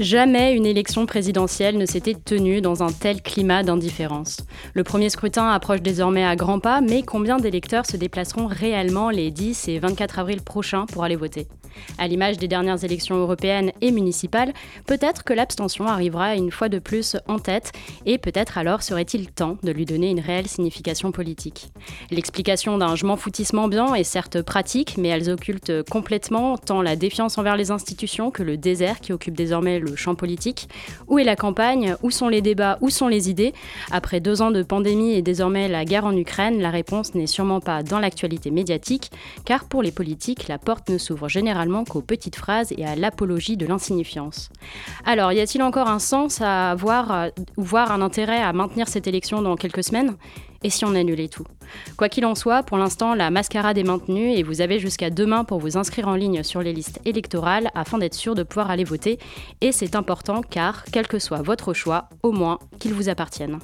Jamais une élection présidentielle ne s'était tenue dans un tel climat d'indifférence. Le premier scrutin approche désormais à grands pas, mais combien d'électeurs se déplaceront réellement les 10 et 24 avril prochains pour aller voter? À l'image des dernières élections européennes et municipales, peut-être que l'abstention arrivera une fois de plus en tête, et peut-être alors serait-il temps de lui donner une réelle signification politique. L'explication d'un je m'en ambiant est certes pratique, mais elles occultent complètement tant la défiance envers les institutions que le désert qui occupe désormais le champ politique. Où est la campagne? Où sont les débats? Où sont les idées? Après deux ans de pandémie et désormais la guerre en Ukraine, la réponse n'est sûrement pas dans l'actualité médiatique, car pour les politiques, la porte ne s'ouvre généralement qu'aux petites phrases et à l'apologie de l'insignifiance. Alors, y a-t-il encore un sens à voir ou voir un intérêt à maintenir cette élection dans quelques semaines? Et si on annulait tout? Quoi qu'il en soit, pour l'instant, la mascarade est maintenue et vous avez jusqu'à demain pour vous inscrire en ligne sur les listes électorales afin d'être sûr de pouvoir aller voter. Et c'est important car, quel que soit votre choix, au moins qu'il vous appartienne.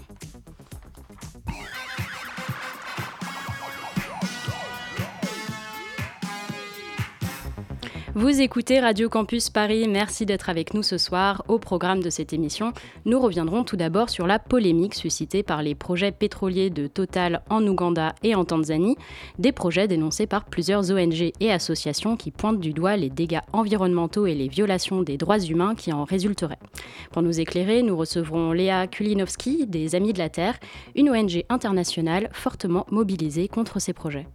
Vous écoutez Radio Campus Paris, merci d'être avec nous ce soir. Au programme de cette émission, nous reviendrons tout d'abord sur la polémique suscitée par les projets pétroliers de Total en Ouganda et en Tanzanie, des projets dénoncés par plusieurs ONG et associations qui pointent du doigt les dégâts environnementaux et les violations des droits humains qui en résulteraient. Pour nous éclairer, nous recevrons Léa Kulinowski des Amis de la Terre, une ONG internationale fortement mobilisée contre ces projets.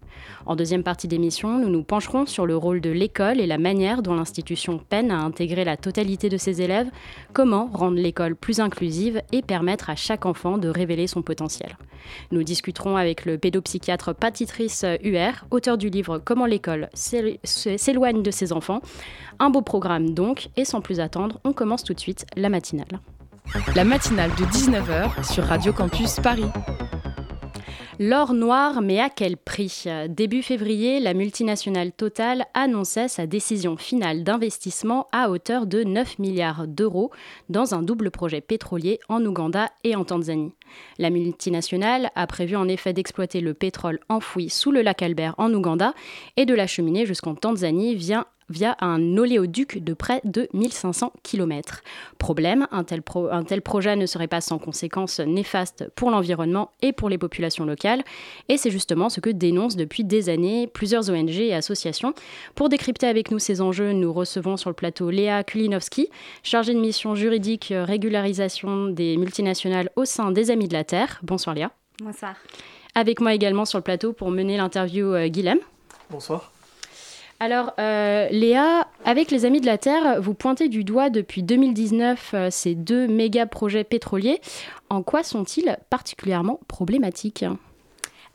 En deuxième partie d'émission, nous nous pencherons sur le rôle de l'école et la manière dont l'institution peine à intégrer la totalité de ses élèves, comment rendre l'école plus inclusive et permettre à chaque enfant de révéler son potentiel. Nous discuterons avec le pédopsychiatre Patitrice UR, auteur du livre Comment l'école s'éloigne de ses enfants. Un beau programme donc, et sans plus attendre, on commence tout de suite la matinale. La matinale de 19h sur Radio Campus Paris. L'or noir, mais à quel prix? Début février, la multinationale Total annonçait sa décision finale d'investissement à hauteur de 9 milliards d'euros dans un double projet pétrolier en Ouganda et en Tanzanie. La multinationale a prévu en effet d'exploiter le pétrole enfoui sous le lac Albert en Ouganda et de l'acheminer jusqu'en Tanzanie via via un oléoduc de près de 1500 km. Problème, un tel, un tel projet ne serait pas sans conséquences néfastes pour l'environnement et pour les populations locales, et c'est justement ce que dénoncent depuis des années plusieurs ONG et associations. Pour décrypter avec nous ces enjeux, nous recevons sur le plateau Léa Kulinowski, chargée de mission juridique régularisation des multinationales au sein des Amis de la Terre. Bonsoir Léa. Bonsoir. Avec moi également sur le plateau pour mener l'interview euh, Guilhem. Bonsoir. Alors, euh, Léa, avec les Amis de la Terre, vous pointez du doigt depuis 2019 euh, ces deux méga projets pétroliers. En quoi sont-ils particulièrement problématiques?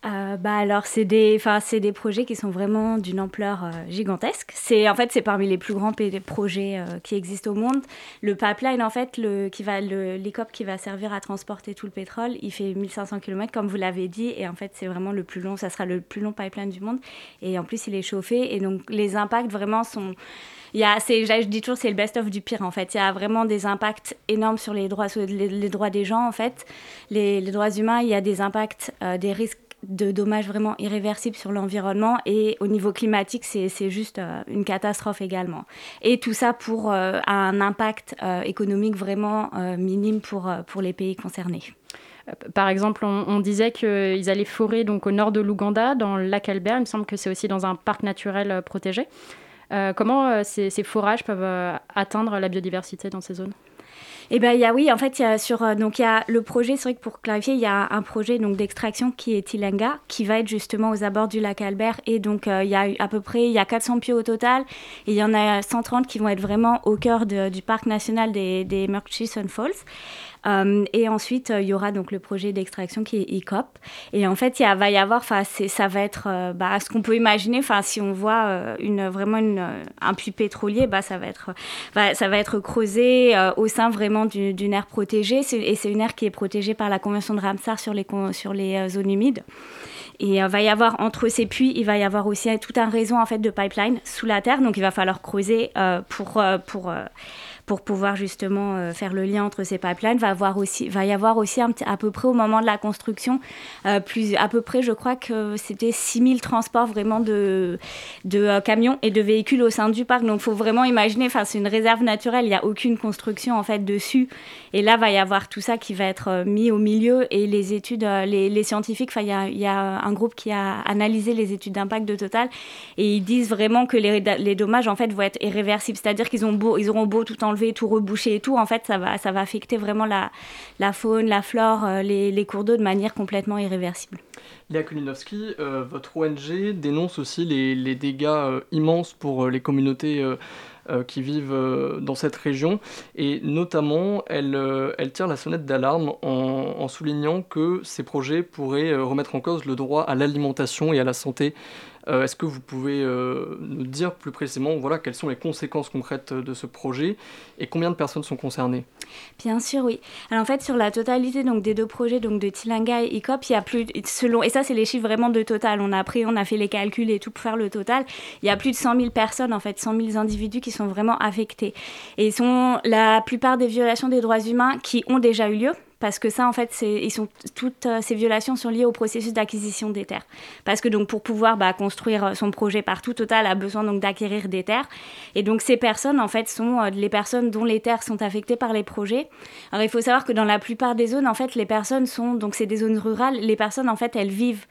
Euh, bah alors c'est des, des projets qui sont vraiment d'une ampleur euh, gigantesque. C'est en fait c'est parmi les plus grands projets euh, qui existent au monde. Le pipeline en fait le qui va le l'ICOP qui va servir à transporter tout le pétrole, il fait 1500 km comme vous l'avez dit et en fait c'est vraiment le plus long, ça sera le plus long pipeline du monde et en plus il est chauffé et donc les impacts vraiment sont il y a, je dis toujours, c'est le best-of du pire, en fait. Il y a vraiment des impacts énormes sur les droits, les, droits des gens, en fait. Les, les, droits humains, il y a des impacts, des risques de dommages vraiment irréversibles sur l'environnement et au niveau climatique, c'est juste euh, une catastrophe également. Et tout ça pour euh, un impact euh, économique vraiment minime pour, pour les pays concernés. Par exemple, on, disait qu'ils allaient forer donc au nord de l'Ouganda, dans le lac Albert. Il me semble que c'est aussi dans un parc naturel protégé. comment ces, forages peuvent atteindre la biodiversité dans ces zones? Eh ben, il y a, oui, en fait, il y a sur, euh, donc, il y a le projet, c'est vrai que pour clarifier, il y a un projet donc, d'extraction qui est Tilenga, qui va être justement aux abords du lac Albert. Et donc, euh, il y a à peu près, il y a 400 pieds au total. Et il y en a 130 qui vont être vraiment au cœur du parc national des, des Murchison Falls. Euh, et ensuite, euh, il y aura donc le projet d'extraction qui est ECOP. Et en fait, il va y avoir, ça va être euh, bah, ce qu'on peut imaginer. Si on voit vraiment un puits pétrolier, bah, ça, va être, creusé au sein vraiment d'une aire protégée. Et c'est une aire qui est protégée par la Convention de Ramsar sur les, zones humides. Et il va y avoir entre ces puits, il va y avoir aussi tout un réseau de pipeline sous la terre. Donc il va falloir creuser pour pour pouvoir justement euh, faire le lien entre ces pipelines. Va, avoir aussi, va y avoir aussi à peu près au moment de la construction, euh, plus, à peu près, je crois que c'était 6000 transports vraiment de, de euh, camions et de véhicules au sein du parc. Donc il faut vraiment imaginer, c'est une réserve naturelle, il n'y a aucune construction en fait dessus. Et là, va y avoir tout ça qui va être mis au milieu et les études, les, les scientifiques, il y a, y a, un groupe qui a analysé les études d'impact de Total et ils disent vraiment que les, les dommages en fait vont être irréversibles. C'est-à-dire qu'ils auront beau tout en tout reboucher et tout, en fait, ça va, ça va affecter vraiment la, la faune, la flore, euh, les, les cours d'eau de manière complètement irréversible. Léa Kulinowski, euh, votre ONG dénonce aussi les, les dégâts euh, immenses pour les communautés qui vivent dans cette région et notamment elle, elle tire la sonnette d'alarme en, en, soulignant que ces projets pourraient remettre en cause le droit à l'alimentation et à la santé euh, est-ce que vous pouvez euh, nous dire plus précisément voilà, quelles sont les conséquences concrètes de ce projet et combien de personnes sont concernées? Bien sûr, oui. Alors en fait, sur la totalité donc, des deux projets, donc de Tilanga et ICOP, il y a plus, selon, et ça c'est les chiffres vraiment de total, on a pris, on a fait les calculs et tout pour faire le total, il y a plus de 100 000 personnes, en fait, 100 000 individus qui sont vraiment affectés. Et sont la plupart des violations des droits humains qui ont déjà eu lieu, parce que ça, en fait, ils sont, toutes euh, ces violations sont liées au processus d'acquisition des terres. Parce que donc pour pouvoir bah, construire euh, son projet partout, Total a besoin donc d'acquérir des terres. Et donc ces personnes, en fait, sont euh, les personnes dont les terres sont affectées par les projets. Alors il faut savoir que dans la plupart des zones, en fait, les personnes sont donc c'est des zones rurales. Les personnes, en fait, elles vivent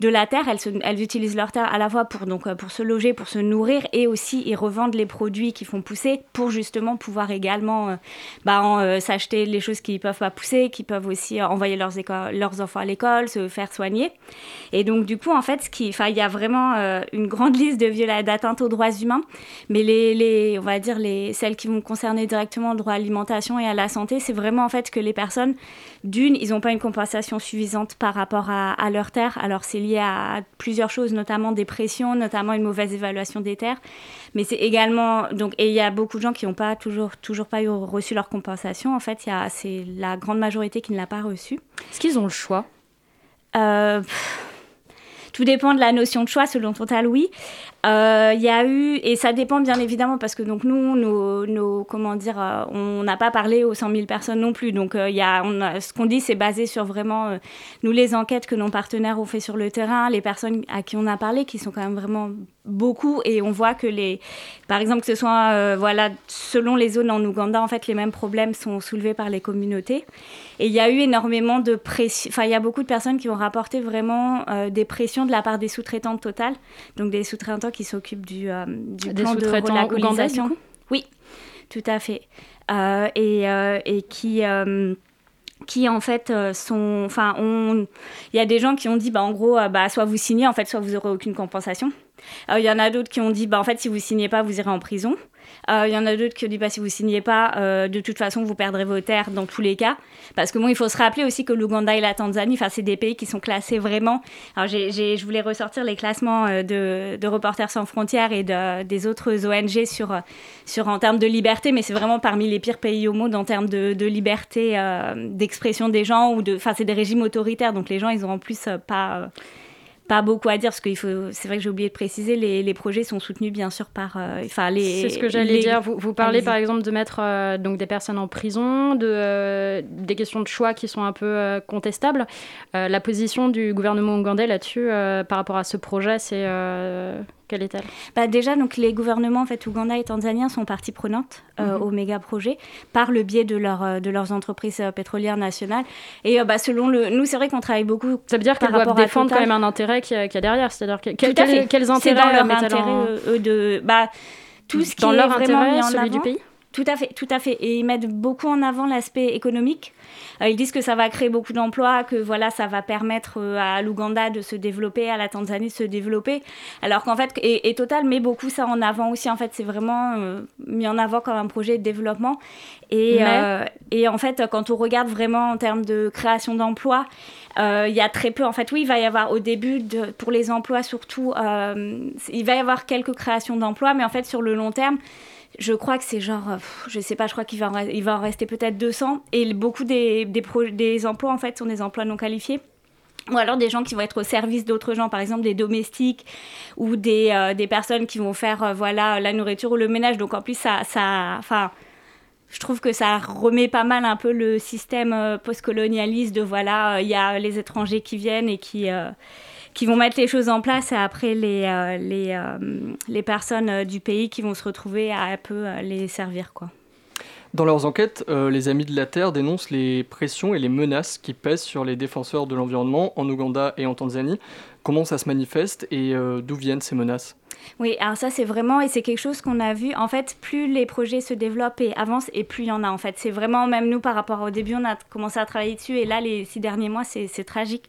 de la terre. Elles, utilisent leur terre à la fois pour, pour se loger, pour se nourrir et aussi ils revendent les produits qui font pousser pour justement pouvoir également bah, s'acheter les choses qui ne peuvent pas pousser, qui peuvent aussi envoyer leurs, enfants à l'école, se faire soigner. Et donc, du coup, en fait, il y a vraiment euh, une grande liste de d'atteintes aux droits humains, mais on va dire les, celles qui vont concerner directement le droit à l'alimentation et à la santé, c'est vraiment en fait que les personnes, d'une, ils n'ont pas une compensation suffisante par rapport à, à leur terre. Alors, c'est lié à plusieurs choses, notamment des pressions, notamment une mauvaise évaluation des terres. Mais c'est également, donc, et il y a beaucoup de gens qui n'ont pas toujours, toujours pas eu, reçu leur compensation. En fait, c'est la grande majorité qui ne l'a pas reçu. Est-ce qu'ils ont le choix? Euh, tout dépend de la notion de choix, selon Total, oui. Euh, il y a eu, et ça dépend bien évidemment, parce que donc nous, nos, nos comment dire, euh, on n'a pas parlé aux 100 000 personnes non plus. Donc il y a, ce qu'on dit, c'est basé sur vraiment, nous, les enquêtes que nos partenaires ont fait sur le terrain, les personnes à qui on a parlé, qui sont quand même vraiment beaucoup, et on voit que les, par exemple, que ce soit, voilà, selon les zones en Ouganda, en fait, les mêmes problèmes sont soulevés par les communautés. Et il y a eu énormément de pression. Enfin, il y a beaucoup de personnes qui ont rapporté vraiment euh, des pressions de la part des sous-traitants Total, donc des sous-traitants qui s'occupent du, euh, du plan de relocalisation. Oui, tout à fait. Euh, et, et, qui qui en fait sont enfin on il y a des gens qui ont dit bah en gros bah soit vous signez en fait soit vous aurez aucune compensation il y en a d'autres qui ont dit bah en fait si vous signez pas vous irez en prison il euh, y en a d'autres qui disent bah, si vous signez pas, euh, de toute façon, vous perdrez vos terres dans tous les cas. Parce que bon, il faut se rappeler aussi que l'Ouganda et la Tanzanie, c'est des pays qui sont classés vraiment. Alors, je voulais ressortir les classements euh, de, Reporters sans frontières et de, des autres ONG sur, sur, en termes de liberté, mais c'est vraiment parmi les pires pays au monde en termes de, de liberté d'expression des gens. ou de Enfin, c'est des régimes autoritaires, donc les gens, ils ont en plus pas pas beaucoup à dire parce que c'est vrai que j'ai oublié de préciser, les, les, projets sont soutenus bien sûr par, euh, enfin les. C'est ce que j'allais dire. Vous, vous parlez par exemple de mettre euh, donc des personnes en prison, de euh, des questions de choix qui sont un peu contestables. la position du gouvernement ougandais là-dessus par rapport à ce projet, c'est quelle est-elle? Bah Déjà, donc, les gouvernements en fait, ougandais et tanzaniens sont partie prenante euh, mhm. au méga projet par le biais de, leur, euh, de leurs entreprises euh, pétrolières nationales. Et bah, selon le. Nous, c'est vrai qu'on travaille beaucoup. Ça veut dire qu'elles doivent défendre quand même un intérêt qui, qui a derrière. C'est-à-dire que, quel, quels intérêts dans leur intérêt, eux, de. Bah, tout ce qui dans est leur intérêt, celui du pays? Tout à fait, tout à fait. Et ils mettent beaucoup en avant l'aspect économique. Euh, ils disent que ça va créer beaucoup d'emplois, que voilà, ça va permettre euh, à l'Ouganda de se développer, à la Tanzanie de se développer. Alors qu'en fait, et, Total met beaucoup ça en avant aussi. En fait, c'est vraiment euh, mis en avant comme un projet de développement. Et, et en fait, quand on regarde vraiment en termes de création d'emplois, il y a très peu. En fait, oui, il va y avoir au début, de, pour les emplois surtout, il va y avoir quelques créations d'emplois, mais en fait, sur le long terme, je crois que c'est genre, je sais pas, je crois qu'il va, en, il va en rester peut-être 200. Et beaucoup des, des, emplois, en fait, sont des emplois non qualifiés. ou alors des gens qui vont être au service d'autres gens, par exemple des domestiques ou des, euh, des personnes qui vont faire euh, voilà la nourriture ou le ménage. Donc en plus ça, ça, enfin, je trouve que ça remet pas mal un peu le système euh, postcolonialiste de voilà il y a les étrangers qui viennent et qui qui vont mettre les choses en place et après les les, les personnes du pays qui vont se retrouver à peu les servir quoi. Dans leurs enquêtes, euh, les Amis de la Terre dénoncent les pressions et les menaces qui pèsent sur les défenseurs de l'environnement en Ouganda et en Tanzanie. Comment ça se manifeste et euh, d'où viennent ces menaces oui, alors ça c'est vraiment, et c'est quelque chose qu'on a vu, en fait, plus les projets se développent et avancent, et plus il y en a en fait. C'est vraiment, même nous par rapport au début, on a commencé à travailler dessus, et là, les six derniers mois, c'est tragique.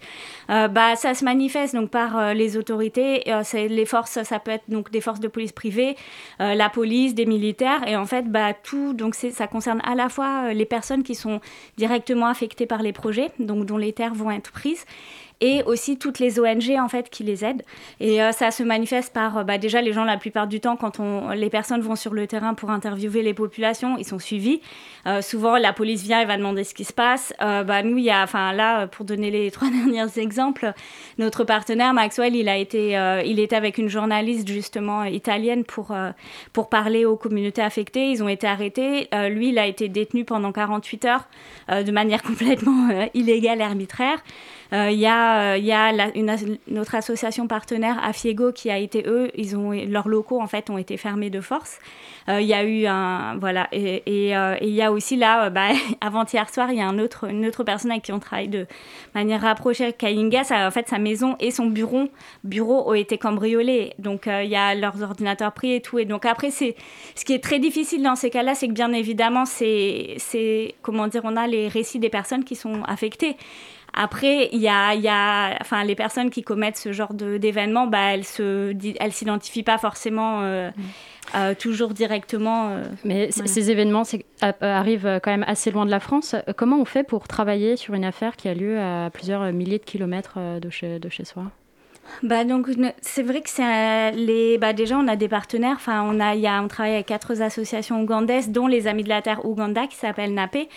Euh, bah, ça se manifeste donc par euh, les autorités, les forces, ça peut être donc des forces de police privées, la police, des militaires, et en fait, bah, tout, donc ça concerne à la fois les personnes qui sont directement affectées par les projets, donc dont les terres vont être prises, et aussi toutes les ONG en fait qui les aident. Et euh, ça se manifeste par euh, bah, déjà les gens la plupart du temps quand les personnes vont sur le terrain pour interviewer les populations, ils sont suivis. Euh, souvent la police vient et va demander ce qui se passe. bah nous il y a, enfin là pour donner les trois derniers exemples, notre partenaire Maxwell il a été, il était avec une journaliste justement italienne pour pour parler aux communautés affectées. Ils ont été arrêtés. lui il a été détenu pendant 48 heures de manière complètement illégale et arbitraire. Il y a euh, y a une, notre association partenaire Afiego qui a été eux, ils ont leurs locaux en fait ont été fermés de force. Euh, il y a eu un voilà et euh, il y a aussi là bah, avant-hier soir il y a une autre personne avec qui on travaille de manière rapprochée, Kainga, ça, en fait sa maison et son bureau bureau ont été cambriolés. Donc il y a leurs ordinateurs pris et tout et donc après ce qui est très difficile dans ces cas-là, c'est que bien évidemment c'est comment dire on a les récits des personnes qui sont affectées. Après, il y a, y a, enfin, les personnes qui commettent ce genre d'événements, bah, elles se, elles s'identifient pas forcément euh, mm. euh, toujours directement. Euh, Mais ces événements arrivent quand même assez loin de la France. Comment on fait pour travailler sur une affaire qui a lieu à plusieurs milliers de kilomètres de chez, de chez soi? Bah donc c'est vrai que c'est les bah déjà on a des partenaires. Enfin on a il on travaille avec quatre associations ougandaises dont les Amis de la Terre Ouganda qui s'appellent NAPE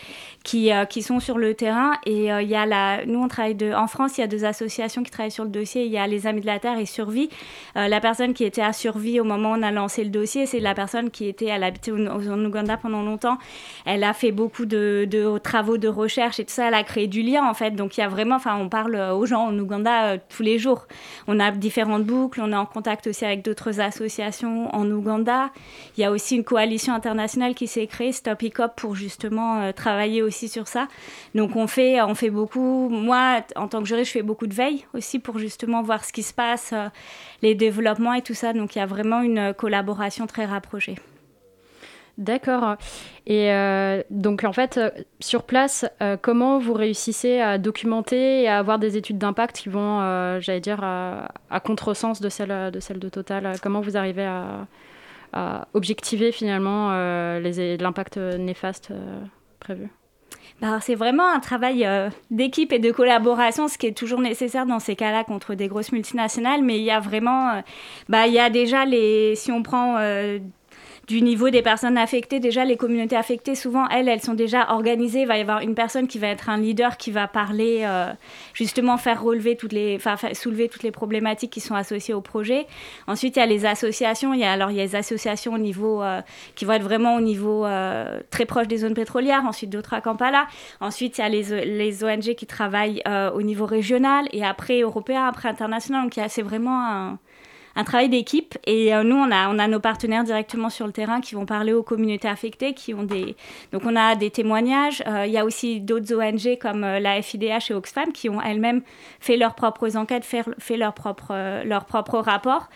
qui euh, qui sont sur le terrain. Et euh, y a la nous on travaille de en France il y a deux associations qui travaillent sur le dossier. Il y a les Amis de la Terre et Survie. Euh, la personne qui était à Survie au moment où on a lancé le dossier c'est la personne qui était à l'habité en Ouganda pendant longtemps. Elle a fait beaucoup de, de, travaux de recherche et tout ça. Elle a créé du lien en fait. Donc il y a vraiment enfin on parle aux gens en Ouganda tous les jours on a différentes boucles, on est en contact aussi avec d'autres associations en Ouganda. Il y a aussi une coalition internationale qui s'est créée, Stop Hiccup, pour justement euh, travailler aussi sur ça. Donc on fait, on fait beaucoup, moi en tant que juriste, je fais beaucoup de veille aussi pour justement voir ce qui se passe, euh, les développements et tout ça. Donc il y a vraiment une collaboration très rapprochée. D'accord. Et euh, donc en fait, euh, sur place, euh, comment vous réussissez à documenter et à avoir des études d'impact qui vont, j'allais dire, à, contresens de celles de, celle de Total? Comment vous arrivez à, objectiver finalement l'impact néfaste prévu? Bah, c'est vraiment un travail d'équipe et de collaboration, ce qui est toujours nécessaire dans ces cas-là contre des grosses multinationales. Mais il y a vraiment, bah, il y a déjà les, si on prend du niveau des personnes affectées. Déjà, les communautés affectées, souvent, elles, elles sont déjà organisées. Il va y avoir une personne qui va être un leader qui va parler, euh, justement, faire relever toutes les, soulever toutes les problématiques qui sont associées au projet. Ensuite, il y a les associations. Il y a, alors, il y a les associations au niveau, euh, qui vont être vraiment au niveau euh, très proche des zones pétrolières. Ensuite, d'autres à Kampala. Ensuite, il y a les, les ONG qui travaillent au niveau régional et après européen, après international. Donc, c'est vraiment un un travail d'équipe. Et euh, nous, on a, on a nos partenaires directement sur le terrain qui vont parler aux communautés affectées, qui ont des... Donc, on a des témoignages. Euh, il y a aussi d'autres ONG comme euh, la FIDH et Oxfam qui ont elles-mêmes fait leurs propres enquêtes, fait, fait leurs propres, leurs propres rapports.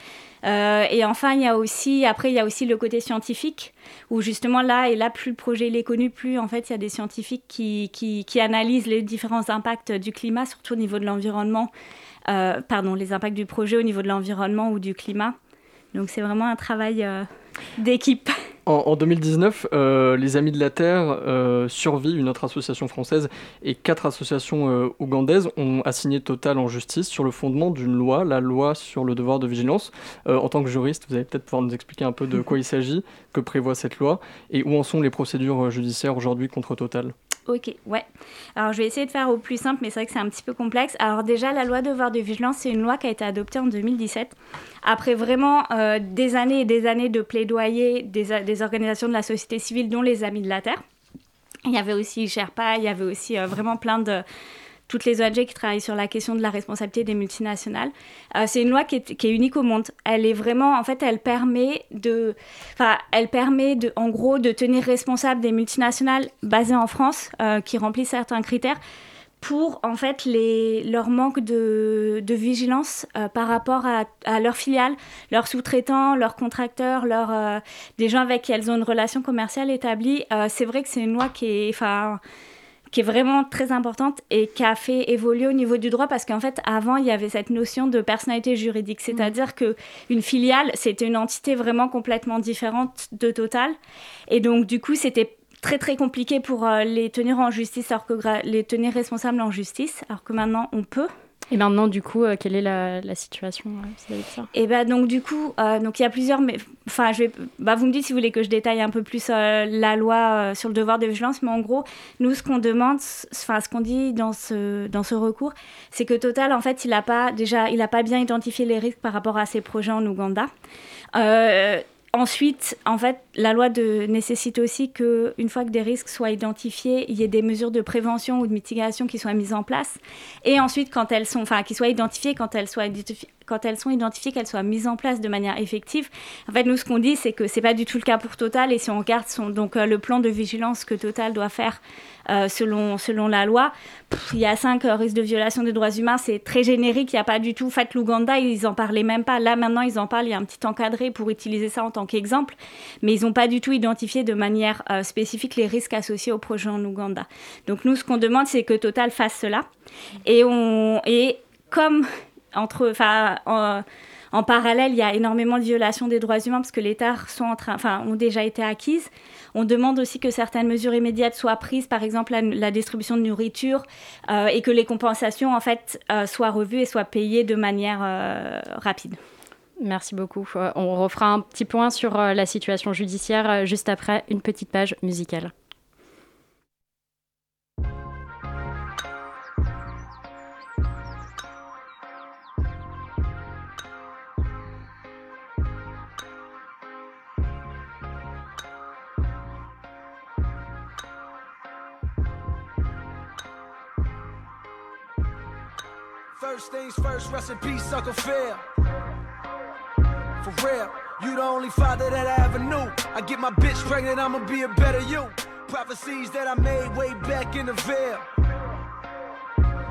et enfin, il y a aussi, après, il y a aussi le côté scientifique, où justement là, et là, plus le projet est connu, plus en fait, il y a des scientifiques qui, qui, qui analysent les différents impacts du climat, surtout au niveau de l'environnement, euh, pardon, les impacts du projet au niveau de l'environnement ou du climat. Donc c'est vraiment un travail euh, d'équipe. En, 2019, euh, les Amis de la Terre, Survie, une autre association française, et quatre associations ougandaises ont assigné Total en justice sur le fondement d'une loi, la loi sur le devoir de vigilance. en tant que juriste, vous allez peut-être pouvoir nous expliquer un peu de quoi il s'agit, que prévoit cette loi, et où en sont les procédures judiciaires aujourd'hui contre Total Ok, ouais. Alors je vais essayer de faire au plus simple, mais c'est vrai que c'est un petit peu complexe. Alors déjà, la loi de devoir de vigilance, c'est une loi qui a été adoptée en 2017, après vraiment euh, des années et des années de plaidoyer des, des, organisations de la société civile, dont les Amis de la Terre. Il y avait aussi Sherpa, il y avait aussi euh, vraiment plein de, toutes les ONG qui travaillent sur la question de la responsabilité des multinationales. Euh, c'est une loi qui est, unique au monde. Elle est vraiment, en fait, elle permet de, enfin, elle permet de, en gros, de tenir responsable des multinationales basées en France euh, qui remplissent certains critères pour en fait leur manque de, vigilance euh, par rapport à, à, leurs filiales, leurs sous-traitants, leurs contracteurs, des gens avec qui elles ont une relation commerciale établie. c'est vrai que c'est une loi qui est, enfin, qui est vraiment très importante et qui a fait évoluer au niveau du droit parce qu'en fait avant il y avait cette notion de personnalité juridique, c'est-à-dire que une filiale c'était une entité vraiment complètement différente de Total. Et donc du coup c'était très très compliqué pour euh, les tenir en justice alors que les tenir responsables en justice alors que maintenant on peut et maintenant, du coup, euh, quelle est la, situation euh, ça? Et ben donc du coup, euh, il y a plusieurs. Enfin, je vais. Bah, vous me dites si vous voulez que je détaille un peu plus la loi sur le devoir de vigilance, mais en gros, nous, ce qu'on demande, enfin, ce qu'on dit dans ce dans ce recours, c'est que Total, en fait, il a pas pas bien identifié les risques par rapport à ses projets en Ouganda. Ensuite, en fait, la loi de, nécessite aussi qu'une fois que des risques soient identifiés, il y ait des mesures de prévention ou de mitigation qui soient mises en place. Et ensuite, quand elles sont, enfin, soient identifiées, quand elles sont identifiées, qu'elles soient mises en place de manière effective. En fait, nous, ce qu'on dit, c'est que c'est pas du tout le cas pour Total. Et si on regarde donc, euh, le plan de vigilance que Total doit faire euh, selon, selon la loi, il y a cinq euh, risques de violation des droits humains. C'est très générique. Il n'y a pas du tout. En fait, l'Ouganda, ils en parlaient même pas. Là, maintenant, ils en parlent. Il y a un petit encadré pour utiliser ça en tant qu'exemple. Mais ils pas du tout identifié de manière spécifique les risques associés au projet en Ouganda. Donc, nous, ce qu'on demande, c'est que Total fasse cela. Et, on, et comme entre, en, parallèle, il y a énormément de violations des droits humains parce que les terres sont en train, enfin, ont déjà été acquises. On demande aussi que certaines mesures immédiates soient prises, par exemple la, distribution de nourriture, euh, et que les compensations en fait euh, soient revues et soient payées de manière euh, rapide. Merci beaucoup. On refera un petit point sur la situation judiciaire juste après une petite page musicale. First things first, Phil. For real, you the only father that I ever knew. I get my bitch pregnant, I'ma be a better you. Prophecies that I made way back in the veil.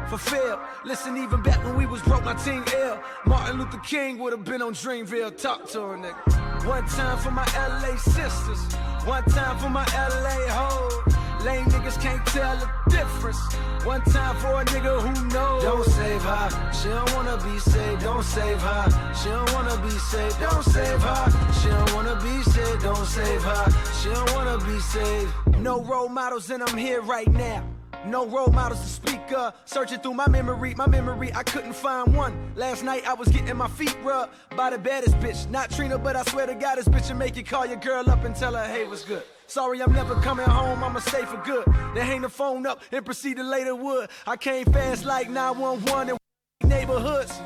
Fulfill. Listen, even back when we was broke, my team ill. Martin Luther King would have been on Dreamville. Talk to her, nigga. One time for my LA sisters. One time for my LA hoes. Lame niggas can't tell the difference. One time for a nigga who knows. Don't save her. She don't wanna be saved. Don't save her. She don't wanna be saved. Don't save her. She don't wanna be saved. Don't save her. She don't wanna be saved. No role models, and I'm here right now. No role models to speak of. Searching through my memory, my memory, I couldn't find one. Last night I was getting my feet rubbed by the baddest bitch. Not Trina, but I swear to God, this bitch will make you call your girl up and tell her, hey, what's good. Sorry, I'm never coming home, I'ma stay for good. Then hang the phone up and proceed to later wood. I came fast like 911 in neighborhoods.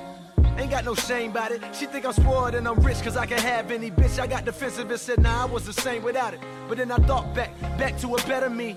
Ain't got no shame about it. She think I'm spoiled and I'm rich cause I can have any bitch. I got defensive and said, nah, I was the same without it. But then I thought back, back to a better me.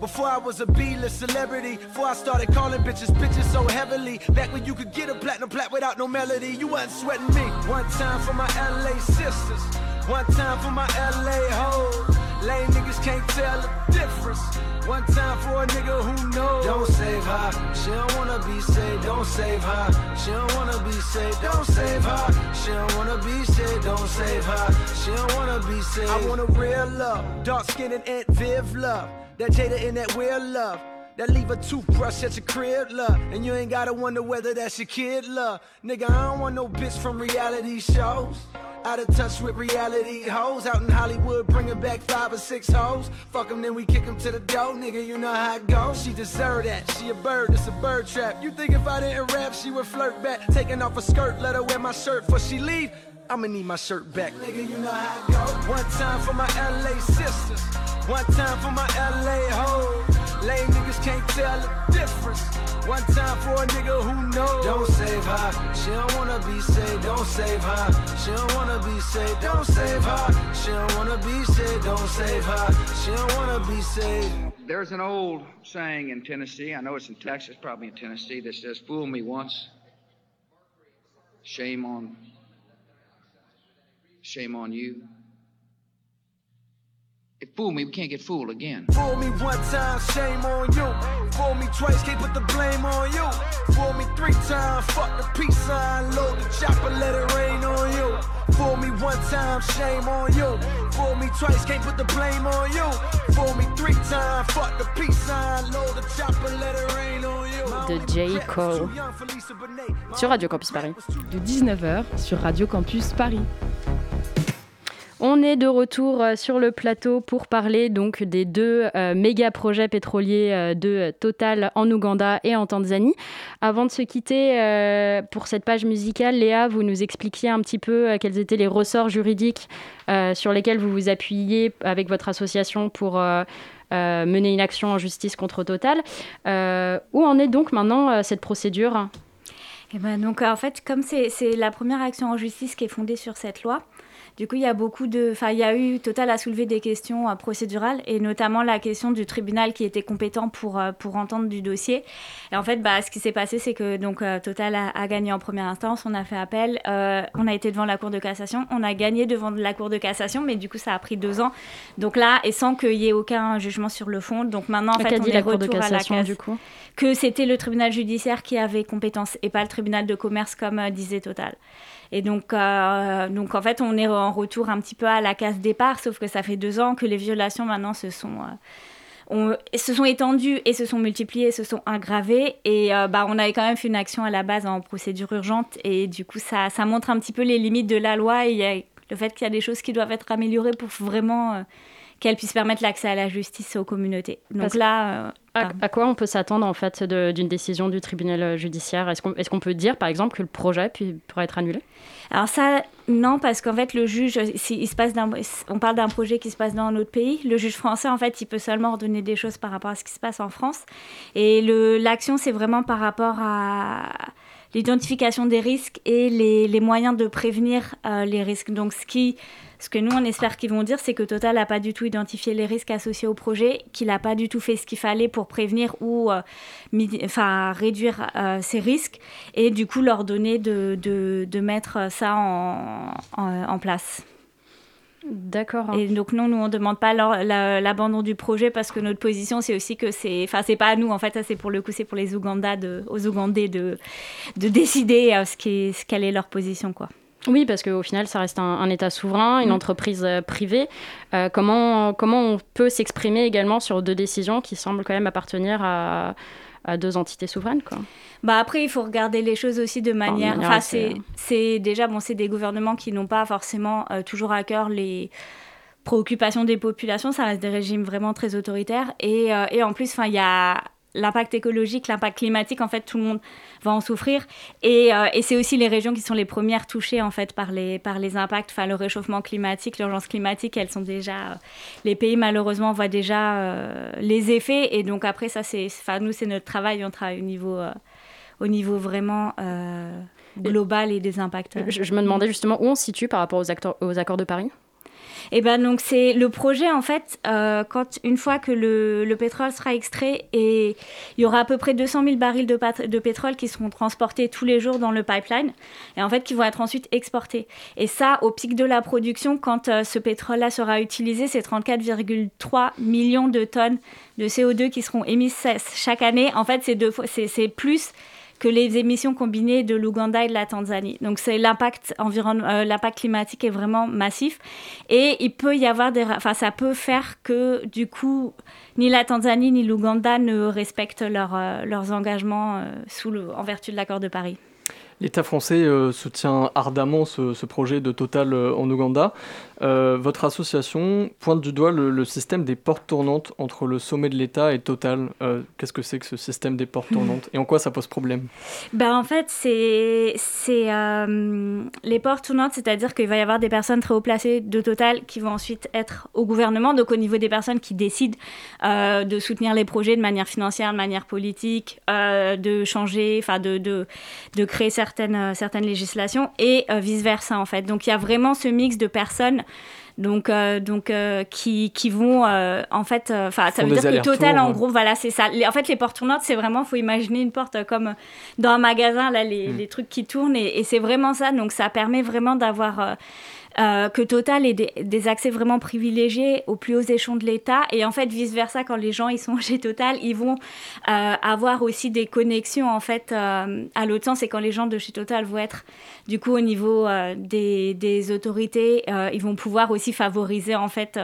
Before I was a B-list celebrity, before I started calling bitches bitches so heavily. Back when you could get a platinum plat without no melody, you wasn't sweating me. One time for my LA sisters, one time for my LA hoes. Lame niggas can't tell the difference. One time for a nigga who knows. Don't save her. She don't wanna be saved. Don't save her. She don't wanna be saved. Don't save her. She don't wanna be saved. Don't save her. She don't wanna be saved. I want a real love. Dark skin and Aunt Viv love. That Jada in that real love. That leave a toothbrush at your crib, love. And you ain't gotta wonder whether that's your kid, love. Nigga, I don't want no bitch from reality shows. Out of touch with reality hoes out in Hollywood, bringing back five or six hoes. Fuck them, then we kick them to the door, nigga. You know how it goes. She deserve that. She a bird, it's a bird trap. You think if I didn't rap, she would flirt back, taking off a skirt, let her wear my shirt before she leave. I'ma need my shirt back. Nigga, you know how it go. One time for my LA sisters. One time for my LA hoes. Lame niggas can't tell the difference. One time for a nigga who knows. Don't save her. She don't wanna be saved. Don't save her. She don't wanna be saved. Don't save her. She don't wanna be saved. Don't save her. She don't wanna be saved. There's an old saying in Tennessee, I know it's in Texas, probably in Tennessee, that says, Fool me once, shame on, shame on you. If fool me, we can't get fooled again. Fool me one time, shame on you. Fool me twice, can't put the blame on you. Fool me three times, fuck the peace sign, load the chopper, let it rain on you. Fool me one time, shame on you. Fool me twice, can't put the blame on you. Fool me three times, fuck the peace sign, load the chopper, let it rain on you. De J. Cole. Sur Radio Campus Paris. De 19h sur Radio Campus Paris. On est de retour euh, sur le plateau pour parler donc des deux euh, méga projets pétroliers euh, de Total en Ouganda et en Tanzanie. Avant de se quitter euh, pour cette page musicale, Léa, vous nous expliquiez un petit peu quels étaient les ressorts juridiques sur lesquels vous vous appuyiez avec votre association pour mener une action en justice contre Total. Où en est donc maintenant cette procédure? Et ben donc en fait, comme c'est la première action en justice qui est fondée sur cette loi, du coup il y a beaucoup de, enfin il y a eu Total a soulevé des questions euh, procédurales et notamment la question du tribunal qui était compétent pour euh, pour entendre du dossier. Et en fait, bah ce qui s'est passé, c'est que donc euh, Total a, a gagné en première instance, on a fait appel, on a été devant la Cour de cassation, on a gagné devant la Cour de cassation, mais du coup ça a pris deux ans. Donc là, et sans qu'il y ait aucun jugement sur le fond. Donc maintenant en fait on dit est la Cour de retour à la cassation du coup? que c'était le tribunal judiciaire qui avait compétence et pas le tribunal de commerce comme disait Total. Et donc, euh, donc en fait, on est en retour un petit peu à la case départ, sauf que ça fait deux ans que les violations maintenant se sont, euh, ont- se sont étendues et se sont multipliées, se sont aggravées. Et euh, bah, on avait quand même fait une action à la base en procédure urgente. Et du coup, ça, ça montre un petit peu les limites de la loi et le fait qu'il y a des choses qui doivent être améliorées pour vraiment qu'elle puisse permettre l'accès à la justice aux communautés. Donc Parce- là, euh, À, quoi on peut s'attendre en fait d'une décision du tribunal euh, judiciaire? Est-ce qu'on est qu'on peut dire par exemple que le projet puis- pourrait être annulé? Alors ça, non, parce qu'en fait, le juge, si, il se passe on parle d'un projet qui se passe dans un autre pays. Le juge français, en fait, il peut seulement ordonner des choses par rapport à ce qui se passe en France. Et l'action, c'est vraiment par rapport à l'identification des risques et les, les moyens de prévenir euh, les risques. Donc, ce, qui, ce que nous, on espère qu'ils vont dire, c'est que Total n'a pas du tout identifié les risques associés au projet, qu'il n'a pas du tout fait ce qu'il fallait pour prévenir ou euh, enfin, réduire euh, ces risques et du coup leur donner de, de, de mettre ça en, en, en place. D'accord. Et donc non, nous on demande pas l'abandon du projet parce que notre position c'est aussi que c'est, enfin c'est pas à nous en fait, ça c'est pour le coup c'est pour les Ougandais de, aux Ougandais de, de décider euh, ce qui est, ce- quelle est leur position quoi. Oui, parce qu'au final, ça reste un, un État souverain, une Mm. entreprise euh, privée. Euh, comment, comment on peut s'exprimer également sur deux décisions qui semblent quand même appartenir à, à deux entités souveraines quoi? Bah après, il faut regarder les choses aussi de manière. Enfin, c'est c'est déjà bon, c'est des gouvernements qui n'ont pas forcément euh, toujours à cœur les préoccupations des populations. Ça reste des régimes vraiment très autoritaires. Et, euh, et en plus, enfin, il y a l'impact écologique, l'impact climatique. En fait, tout le monde va en souffrir. Et, euh, et c'est aussi les régions qui sont les premières touchées en fait par les par les impacts. Enfin, le réchauffement climatique, l'urgence climatique, elles sont déjà. euh, les pays malheureusement voient déjà euh, les effets. Et donc après, ça c'est. Enfin, nous, c'est notre travail. On travaille au niveau au niveau vraiment global et des impacts. Je, je me demandais justement où on se situe par rapport aux, acteurs- aux accords de Paris? Et ben donc c'est le projet en fait euh, quand une fois que le, le pétrole sera extrait et il y aura à peu près 200 000 barils de, pétrole qui seront transportés tous les jours dans le pipeline et en fait qui vont être ensuite exportés. Et ça au pic de la production quand euh, ce pétrole-là sera utilisé c'est 34,3 millions de tonnes de CO2 qui seront émises chaque année. En fait c'est plus que les émissions combinées de l'Ouganda et de la Tanzanie. Donc c'est l'impact euh, l'impact climatique est vraiment massif et il peut y avoir des, enfin ça peut faire que du coup ni la Tanzanie ni l'Ouganda ne respectent leurs euh, leurs engagements euh, sous en vertu de l'accord de Paris. L'État français soutient ardemment ce, projet de Total en Ouganda. Euh, votre association pointe du doigt le, système des portes tournantes entre le sommet de l'État et Total. Euh, qu'est-ce que c'est que ce système des portes tournantes et en quoi ça pose problème? Ben, En fait, c'est euh, les portes tournantes, c'est-à-dire qu'il va y avoir des personnes très haut placées de Total qui vont ensuite être au gouvernement, donc au niveau des personnes qui décident de soutenir les projets de manière financière, de manière politique, de changer, de, de, de, créer certaines, certaines législations et vice-versa en fait. Donc il y a vraiment ce mix de personnes donc euh, donc euh, qui, qui vont euh, en fait enfin ça veut dire que Total en gros voilà c'est ça. En fait les portes tournantes c'est vraiment faut imaginer une porte comme dans un magasin là les, mm. les trucs qui tournent et, et c'est vraiment ça. Donc ça permet vraiment d'avoir euh, que Total ait des, accès vraiment privilégiés aux plus hauts échelons de l'État. Et en fait, vice-versa, quand les gens ils sont chez Total, ils vont euh, avoir aussi des connexions en fait euh, à l'autre sens. Et quand les gens de chez Total vont être du coup au niveau des, des, autorités, ils vont pouvoir aussi favoriser en fait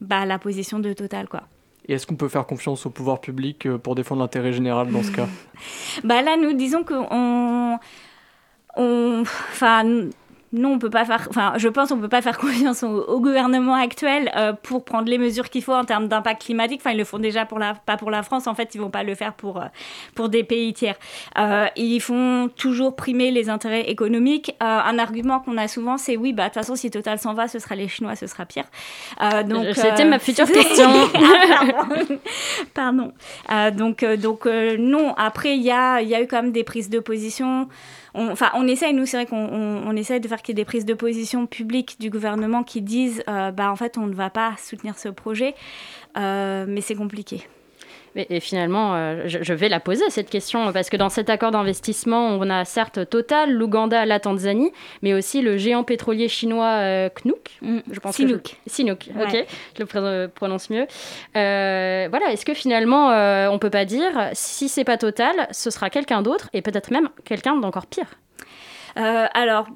bah, la position de Total. quoi. Et est-ce qu'on peut faire confiance au pouvoir public pour défendre l'intérêt général dans ce cas? Bah Là, nous disons qu'on... On, enfin, non, on peut pas faire. Enfin, je pense qu'on peut pas faire confiance au, gouvernement actuel euh, pour prendre les mesures qu'il faut en termes d'impact climatique. Enfin, ils le font déjà pour la, pas pour la France. En fait, ils vont pas le faire pour euh, pour des pays tiers. Euh, ils font toujours primer les intérêts économiques. un argument qu'on a souvent, c'est oui, bah de toute façon, si Total s'en va, ce sera les Chinois, ce sera pire. donc c'était ma future question. pardon. donc donc non. Après, il y a il y a eu quand même des prises de position on, enfin, on essaye, nous, c'est vrai qu'on on, essaye de faire qu'il y ait des prises de position publiques du gouvernement qui disent, euh, bah, en fait, on ne va pas soutenir ce projet, euh, mais c'est compliqué. Et, finalement, euh, je, vais la poser cette question parce que dans cet accord d'investissement, on a certes Total, l'Ouganda, la Tanzanie, mais aussi le géant pétrolier chinois euh, mm. je pense Sinuk. Sinuk, ok, je le prononce mieux. Euh, voilà, est-ce que finalement, on peut pas dire si c'est pas Total, ce sera quelqu'un d'autre et peut-être même quelqu'un d'encore pire? Alors,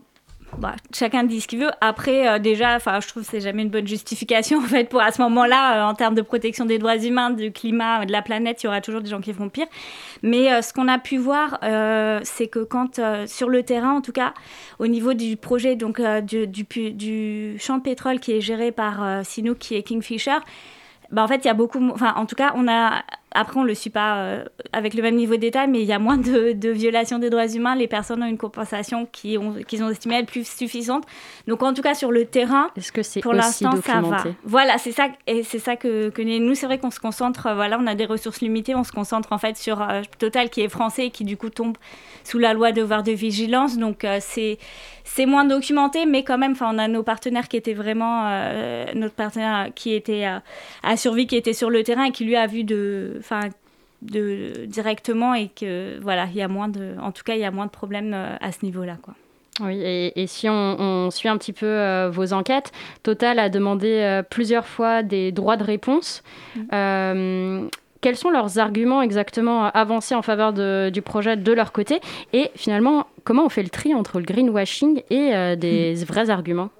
bah, chacun dit ce qu'il veut. Après, euh, déjà, enfin, je trouve que c'est jamais une bonne justification en fait pour à ce moment-là, euh, en termes de protection des droits humains, du climat, de la planète, il y aura toujours des gens qui font pire. Mais euh, ce qu'on a pu voir, c'est que quand sur le terrain, en tout cas, au niveau du projet donc du, champ de pétrole qui est géré par Sinuk, qui est Kingfisher. Bah, en fait, il y a beaucoup, enfin, en tout cas, on a après, on ne le suit pas euh, avec le même niveau de détail, mais il y a moins de, de, violations des droits humains. Les personnes ont une compensation qu'ils ont, qu'ils ont estimée être plus suffisante. Donc, en tout cas, sur le terrain, Est-ce que c'est pour l'instant, ça va. Voilà, c'est ça, et c'est ça que, que nous, c'est vrai qu'on se concentre, euh, voilà, on a des ressources limitées, on se concentre en fait sur euh, Total qui est français et qui du coup tombe sous la loi de devoir de vigilance. Donc, c'est c'est moins documenté, mais quand même, on a nos partenaires qui étaient vraiment, notre partenaire qui était à survie, qui était sur le terrain et qui lui a vu de, enfin, de, directement et que voilà, il y a moins de, en tout cas, il y a moins de problèmes euh, à ce niveau-là, quoi. Oui, et, si on, suit un petit peu euh, vos enquêtes, Total a demandé euh, plusieurs fois des droits de réponse. Mm. quels sont leurs arguments exactement avancés en faveur du projet de leur côté? Et finalement, comment on fait le tri entre le greenwashing et des mm. vrais arguments?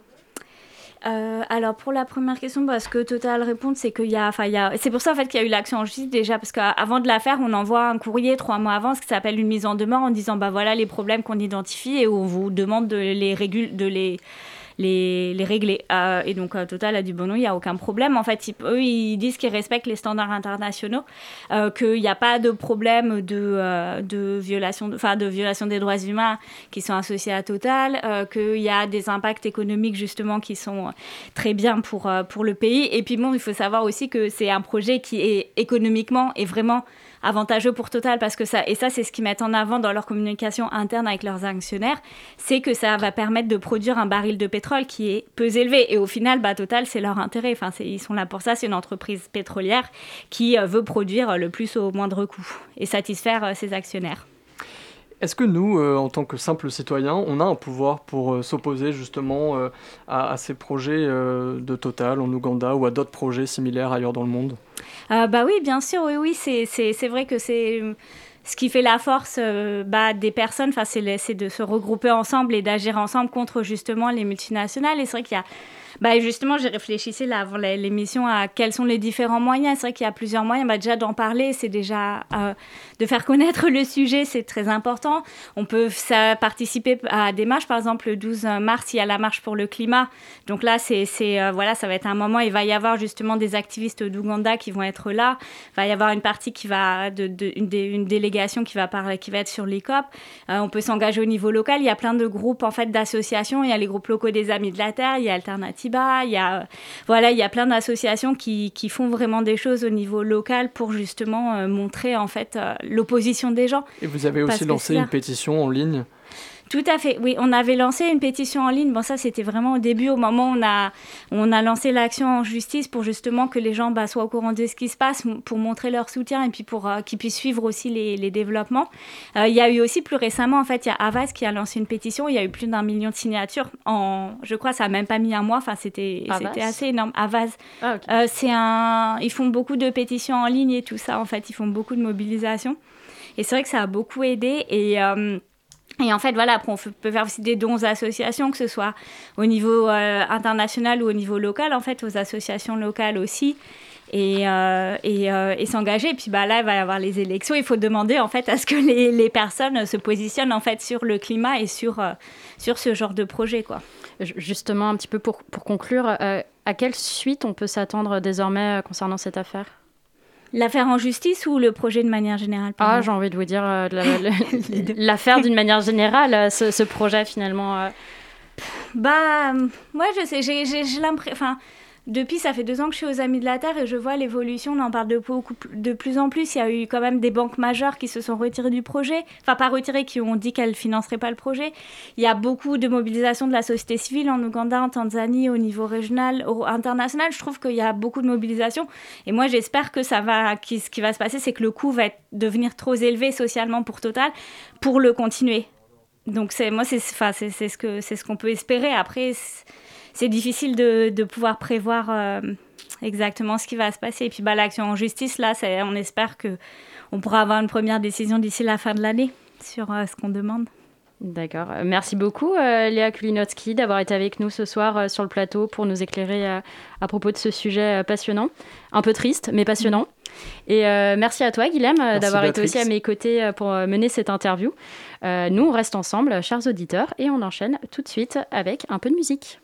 Euh, alors pour la première question, parce que Total répond, c'est qu'il y a, enfin il c'est pour ça en fait qu'il y a eu l'action en justice déjà, parce qu'avant de la faire, on envoie un courrier trois mois avant, ce qui s'appelle une mise en demeure, en disant bah voilà les problèmes qu'on identifie et on vous demande de les réguler, de les les, régler. Euh, et donc, Total a dit bon, non, il n'y a aucun problème. En fait, eux, ils disent qu'ils respectent les standards internationaux, euh, qu'il n'y a pas de problème de, euh, de, violation, de violation des droits humains qui sont associés à Total, qu'il y a des impacts économiques justement qui sont très bien pour, pour le pays. Et puis, bon, il faut savoir aussi que c'est un projet qui est économiquement et vraiment avantageux pour Total parce que ça, et ça c'est ce qu'ils mettent en avant dans leur communication interne avec leurs actionnaires, c'est que ça va permettre de produire un baril de pétrole qui est peu élevé. Et au final, bah, Total, c'est leur intérêt. Enfin, ils sont là pour ça. C'est une entreprise pétrolière qui euh, veut produire le plus au moindre coût et satisfaire euh, ses actionnaires. Est-ce que nous, euh, en tant que simples citoyens, on a un pouvoir pour s'opposer justement à, ces projets de Total en Ouganda ou à d'autres projets similaires ailleurs dans le monde? Euh, bah oui, bien sûr, oui, oui, c'est vrai que c'est ce qui fait la force euh, bah, des personnes, c'est de se regrouper ensemble et d'agir ensemble contre justement les multinationales. Et c'est vrai qu'il y a bah justement, j'ai réfléchi là avant l'émission à quels sont les différents moyens. C'est vrai qu'il y a plusieurs moyens. Bah déjà d'en parler, c'est déjà euh, de faire connaître le sujet, c'est très important. On peut participer à des marches, par exemple le 12 mars, il y a la marche pour le climat. Donc là, c'est euh, voilà, ça va être un moment. Il va y avoir justement des activistes d'Ouganda qui vont être là. Il va y avoir une partie qui va une, délégation qui va qui va être sur les COP. Euh, on peut s'engager au niveau local. Il y a plein de groupes en fait d'associations. Il y a les groupes locaux des Amis de la Terre. Il y a Alternativa. Il y a voilà, il y a plein d'associations qui, qui, font vraiment des choses au niveau local pour justement euh, montrer en fait l'opposition des gens. Et vous avez aussi lancé une pétition en ligne tout à fait, oui. On avait lancé une pétition en ligne. Bon, ça, c'était vraiment au début, au moment où on a, on a lancé l'action en justice pour justement que les gens bah, soient au courant de ce qui se passe, pour montrer leur soutien et puis pour euh, qu'ils puissent suivre aussi les, les développements. Euh, il y a eu aussi plus récemment, en fait, il y a Avaz qui a lancé une pétition. Il y a eu plus d'un million de signatures. En, je crois, ça n'a même pas mis un mois. Enfin, c'était assez énorme. Avaz. Ah, euh, c'est un, ils font beaucoup de pétitions en ligne et tout ça. En fait, ils font beaucoup de mobilisation. Et c'est vrai que ça a beaucoup aidé. Et et en fait, voilà, après, on peut faire aussi des dons aux associations, que ce soit au niveau euh, international ou au niveau local, en fait, aux associations locales aussi. Et, euh, euh, et, s'engager. Et puis bah, là, il va y avoir les élections. Il faut demander en fait à ce que les, les personnes se positionnent en fait sur le climat et sur, sur ce genre de projet. Quoi. Justement, un petit peu pour, pour conclure, à quelle suite on peut s'attendre désormais concernant cette affaire? L'affaire en justice ou le projet de manière générale Ah, j'ai envie de vous dire euh, l'affaire d'une manière générale, euh, ce, projet finalement. Euh. Bah, moi je sais, j'ai l'impression. Enfin, depuis, ça fait deux ans que je suis aux Amis de la Terre et je vois l'évolution. On en parle de, plus en plus. Il y a eu quand même des banques majeures qui se sont retirées du projet. Enfin, pas retirées, qui ont dit qu'elles financeraient pas le projet. Il y a beaucoup de mobilisation de la société civile en Ouganda, en Tanzanie, au niveau régional, international. Je trouve qu'il y a beaucoup de mobilisation. Et moi, j'espère que ça va, ce qui va se passer, c'est que le coût va devenir trop élevé socialement pour Total pour le continuer. Donc, moi, c'est ce qu'on peut espérer. Après, c'est difficile de, pouvoir prévoir euh, exactement ce qui va se passer. Et puis bah, l'action en justice, là, on espère qu'on pourra avoir une première décision d'ici la fin de l'année sur euh, ce qu'on demande. D'accord. Merci beaucoup, euh, Léa Kulinowski, d'avoir été avec nous ce soir sur le plateau pour nous éclairer à propos de ce sujet passionnant. Un peu triste, mais passionnant. Et merci à toi, Guilhem, d'avoir été aussi à mes côtés pour mener cette interview. nous, on reste ensemble, chers auditeurs, et on enchaîne tout de suite avec un peu de musique.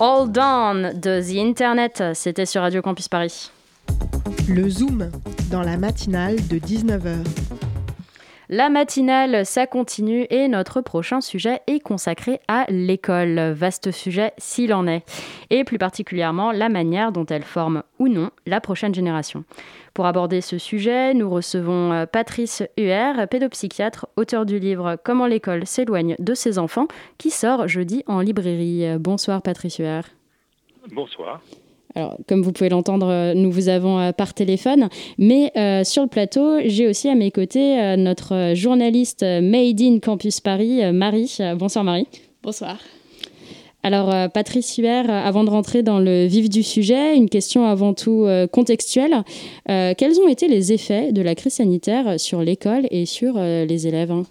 All Down de The Internet, c'était sur Radio Campus Paris. Le Zoom, dans la matinale de 19h. La matinale, ça continue et notre prochain sujet est consacré à l'école. Vaste sujet s'il en est. Et plus particulièrement la manière dont elle forme ou non la prochaine génération. Pour aborder ce sujet, nous recevons euh, Patrice Huer, pédopsychiatre, auteur du livre Comment l'école s'éloigne de ses enfants, qui sort jeudi en librairie. Bonsoir Patrice Huer. Bonsoir. Alors, comme vous pouvez l'entendre, euh, nous vous avons euh, par téléphone, mais euh, sur le plateau, j'ai aussi à mes côtés notre journaliste Made in Campus Paris, Marie. bonsoir Marie. Bonsoir. Alors, Patrice Hubert, avant de rentrer dans le vif du sujet, une question avant tout contextuelle. quels ont été les effets de la crise sanitaire sur l'école et sur les élèves hein?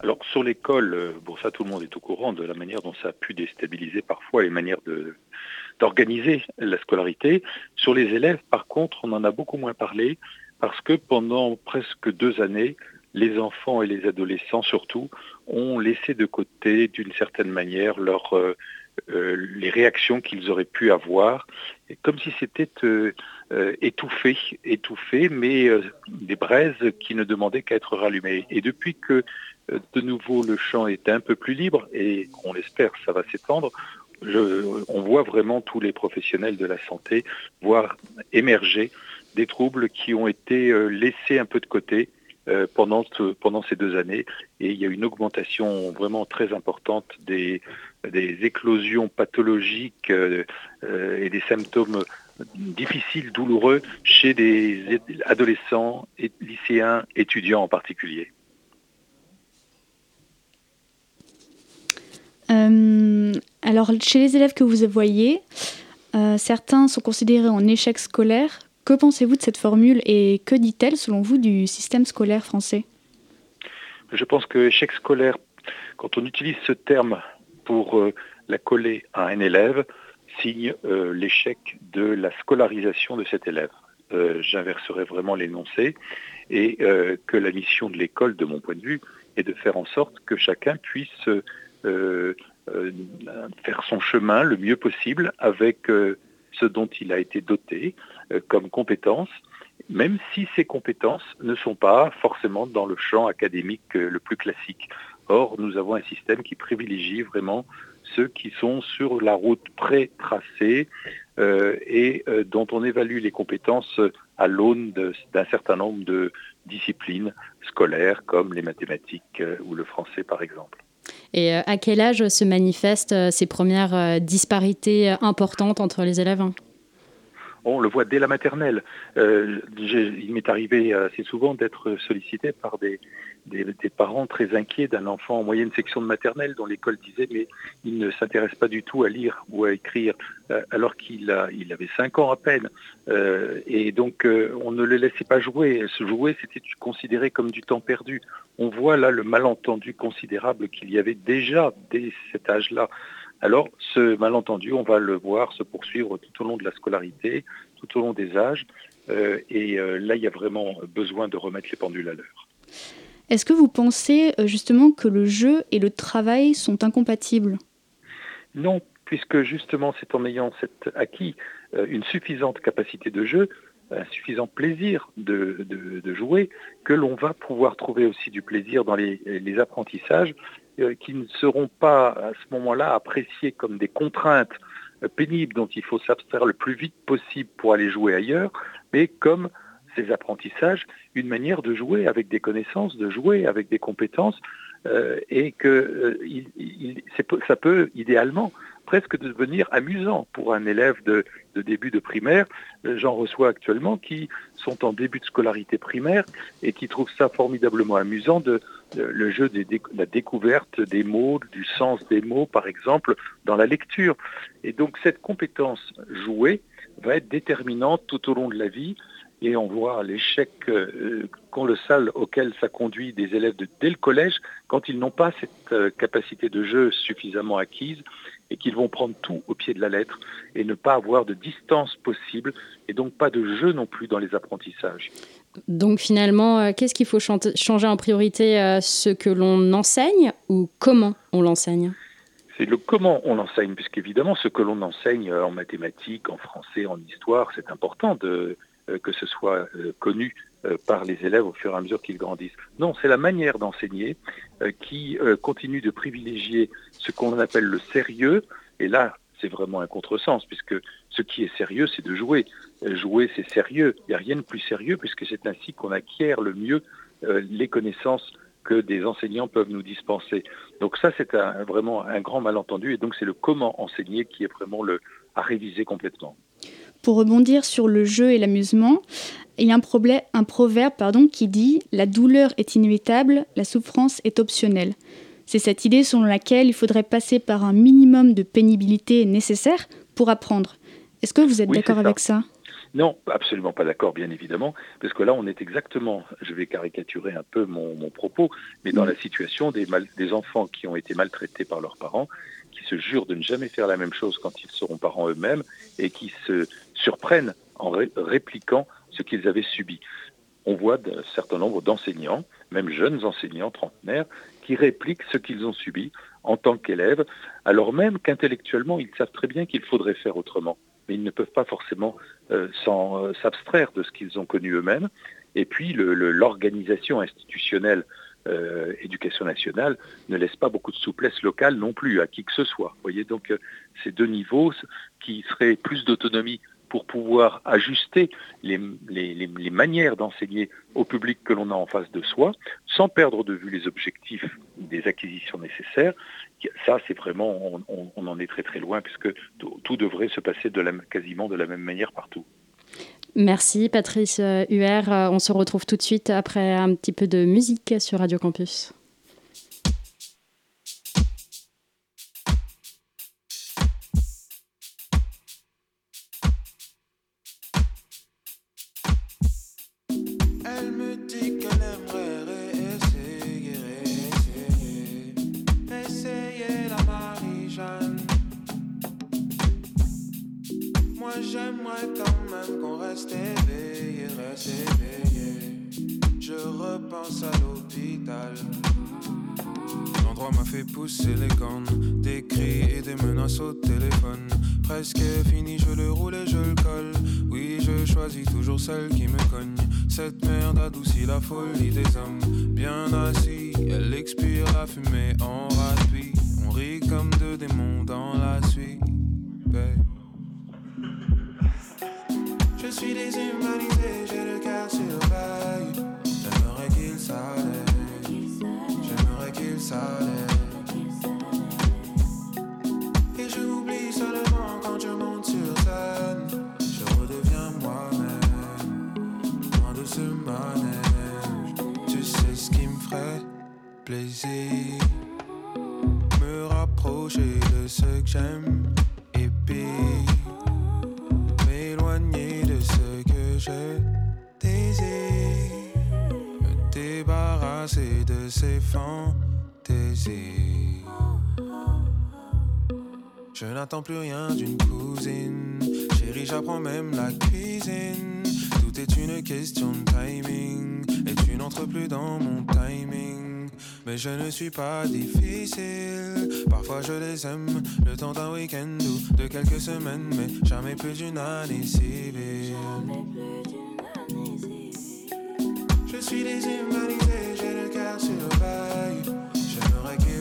Alors sur l'école, bon ça tout le monde est au courant de la manière dont ça a pu déstabiliser parfois les manières de, d'organiser la scolarité. Sur les élèves, par contre, on en a beaucoup moins parlé parce que pendant presque deux années, les enfants et les adolescents surtout ont laissé de côté d'une certaine manière euh, euh, les réactions qu'ils auraient pu avoir, comme si c'était euh, étouffé, étouffé, mais des braises qui ne demandaient qu'à être rallumées. Et depuis que de nouveau le champ est un peu plus libre, et on l'espère ça va s'étendre, on voit vraiment tous les professionnels de la santé voir émerger des troubles qui ont été euh, laissés un peu de côté euh, pendant, ces deux années. Et il y a une augmentation vraiment très importante des, des éclosions pathologiques euh, et des symptômes difficiles, douloureux chez des adolescents, lycéens, étudiants en particulier. Alors, chez les élèves que vous voyez, euh, certains sont considérés en échec scolaire. Que pensez-vous de cette formule et que dit-elle, selon vous, du système scolaire français? Je pense que échec scolaire, quand on utilise ce terme pour euh, la coller à un élève, signe l'échec de la scolarisation de cet élève. J'inverserai vraiment l'énoncé et que la mission de l'école, de mon point de vue, est de faire en sorte que chacun puisse euh, euh, faire son chemin le mieux possible avec euh, ce dont il a été doté comme compétences, même si ces compétences ne sont pas forcément dans le champ académique le plus classique. Or, nous avons un système qui privilégie vraiment ceux qui sont sur la route pré-tracée et dont on évalue les compétences à l'aune d'un certain nombre de disciplines scolaires comme les mathématiques ou le français par exemple. Et euh, à quel âge se manifestent euh, ces premières euh, disparités importantes entre les élèves on le voit dès la maternelle. il m'est arrivé assez souvent d'être sollicité par des, des, parents très inquiets d'un enfant en moyenne section de maternelle dont l'école disait mais il ne s'intéresse pas du tout à lire ou à écrire alors qu'il il avait 5 ans à peine. et donc on ne le laissait pas jouer. Se jouer, c'était considéré comme du temps perdu. On voit là le malentendu considérable qu'il y avait déjà dès cet âge-là. Alors, ce malentendu, on va le voir se poursuivre tout au long de la scolarité, tout au long des âges. Euh, et euh, là, il y a vraiment besoin de remettre les pendules à l'heure. Est-ce que vous pensez euh, justement que le jeu et le travail sont incompatibles? Non, puisque justement, c'est en ayant acquis une suffisante capacité de jeu, un suffisant plaisir de, jouer que l'on va pouvoir trouver aussi du plaisir dans les apprentissages euh, qui ne seront pas à ce moment-là appréciés comme des contraintes euh, pénibles dont il faut s'abstraire le plus vite possible pour aller jouer ailleurs, mais comme apprentissages, une manière de jouer avec des connaissances, de jouer avec des compétences, euh, et que ça peut idéalement presque devenir amusant pour un élève de, début de primaire. Euh, j'en reçois actuellement qui sont en début de scolarité primaire et qui trouvent ça formidablement amusant le jeu de la découverte des mots, du sens des mots, par exemple, dans la lecture. Et donc cette compétence jouée va être déterminante tout au long de la vie et on voit l'échec euh, colossal auquel ça conduit des élèves dès le collège quand ils n'ont pas cette euh, capacité de jeu suffisamment acquise et qu'ils vont prendre tout au pied de la lettre et ne pas avoir de distance possible et donc pas de jeu non plus dans les apprentissages. Donc finalement, euh, qu'est-ce qu'il faut changer en priorité Ce que l'on enseigne ou comment on l'enseigne? C'est le comment on enseigne, puisqu'évidemment, ce que l'on enseigne en mathématiques, en français, en histoire, c'est important de, que ce soit connu par les élèves au fur et à mesure qu'ils grandissent. Non, c'est la manière d'enseigner qui continue de privilégier ce qu'on appelle le sérieux. Et là, c'est vraiment un contresens, puisque ce qui est sérieux, c'est de jouer. Jouer, c'est sérieux. Il n'y a rien de plus sérieux, puisque c'est ainsi qu'on acquiert le mieux les connaissances que des enseignants peuvent nous dispenser. Donc ça, c'est vraiment un grand malentendu, et donc c'est le comment enseigner qui est vraiment le, à réviser complètement. Pour rebondir sur le jeu et l'amusement, il y a un, problème, un proverbe pardon, qui dit ⁇ La douleur est inévitable, la souffrance est optionnelle ⁇ C'est cette idée selon laquelle il faudrait passer par un minimum de pénibilité nécessaire pour apprendre. Est-ce que vous êtes d'accord avec ça? Non, absolument pas d'accord, bien évidemment, parce que là, on est exactement, je vais caricaturer un peu mon, propos, mais dans la situation des, des enfants qui ont été maltraités par leurs parents, qui se jurent de ne jamais faire la même chose quand ils seront parents eux-mêmes, et qui se surprennent en répliquant ce qu'ils avaient subi. On voit un certain nombre d'enseignants, même jeunes enseignants trentenaires, qui répliquent ce qu'ils ont subi en tant qu'élèves, alors même qu'intellectuellement, ils savent très bien qu'il faudrait faire autrement mais ils ne peuvent pas forcément euh, euh, s'abstraire de ce qu'ils ont connu eux-mêmes. Et puis l'organisation institutionnelle euh, éducation nationale ne laisse pas beaucoup de souplesse locale non plus à qui que ce soit. Vous voyez donc ces deux niveaux qui seraient plus d'autonomie pour pouvoir ajuster les, manières d'enseigner au public que l'on a en face de soi, sans perdre de vue les objectifs des acquisitions nécessaires, ça, c'est vraiment, on, en est très très loin, puisque tout, devrait se passer quasiment de la même manière partout. Merci Patrice Huer. Euh, on se retrouve tout de suite après un petit peu de musique sur Radio Campus. Je repense à l'hôpital. L'endroit m'a fait pousser les cornes, des cris et des menaces au téléphone. Presque fini, je le roule et je le colle. Oui, je choisis toujours celle qui me cogne. Cette merde adoucit la folie des hommes. Bien assis, elle expire la fumée en rapide. On rit comme deux démons dans la suite. Je suis déshumanisé, j'ai le Et je m'oublie seulement quand je monte sur scène. Je redeviens moi-même, loin de ce manège. Tu sais ce qui me ferait plaisir. Me rapprocher de ce que j'aime et puis m'éloigner de ce que je désire. Me débarrasser de ces fans n'attends plus rien d'une cousine. Chérie, j'apprends même la cuisine. Tout est une question de timing. Et tu n'entres plus dans mon timing. Mais je ne suis pas difficile. Parfois je les aime. Le temps d'un week-end ou de quelques semaines. Mais jamais plus d'une année civile. Je suis déshumanisé,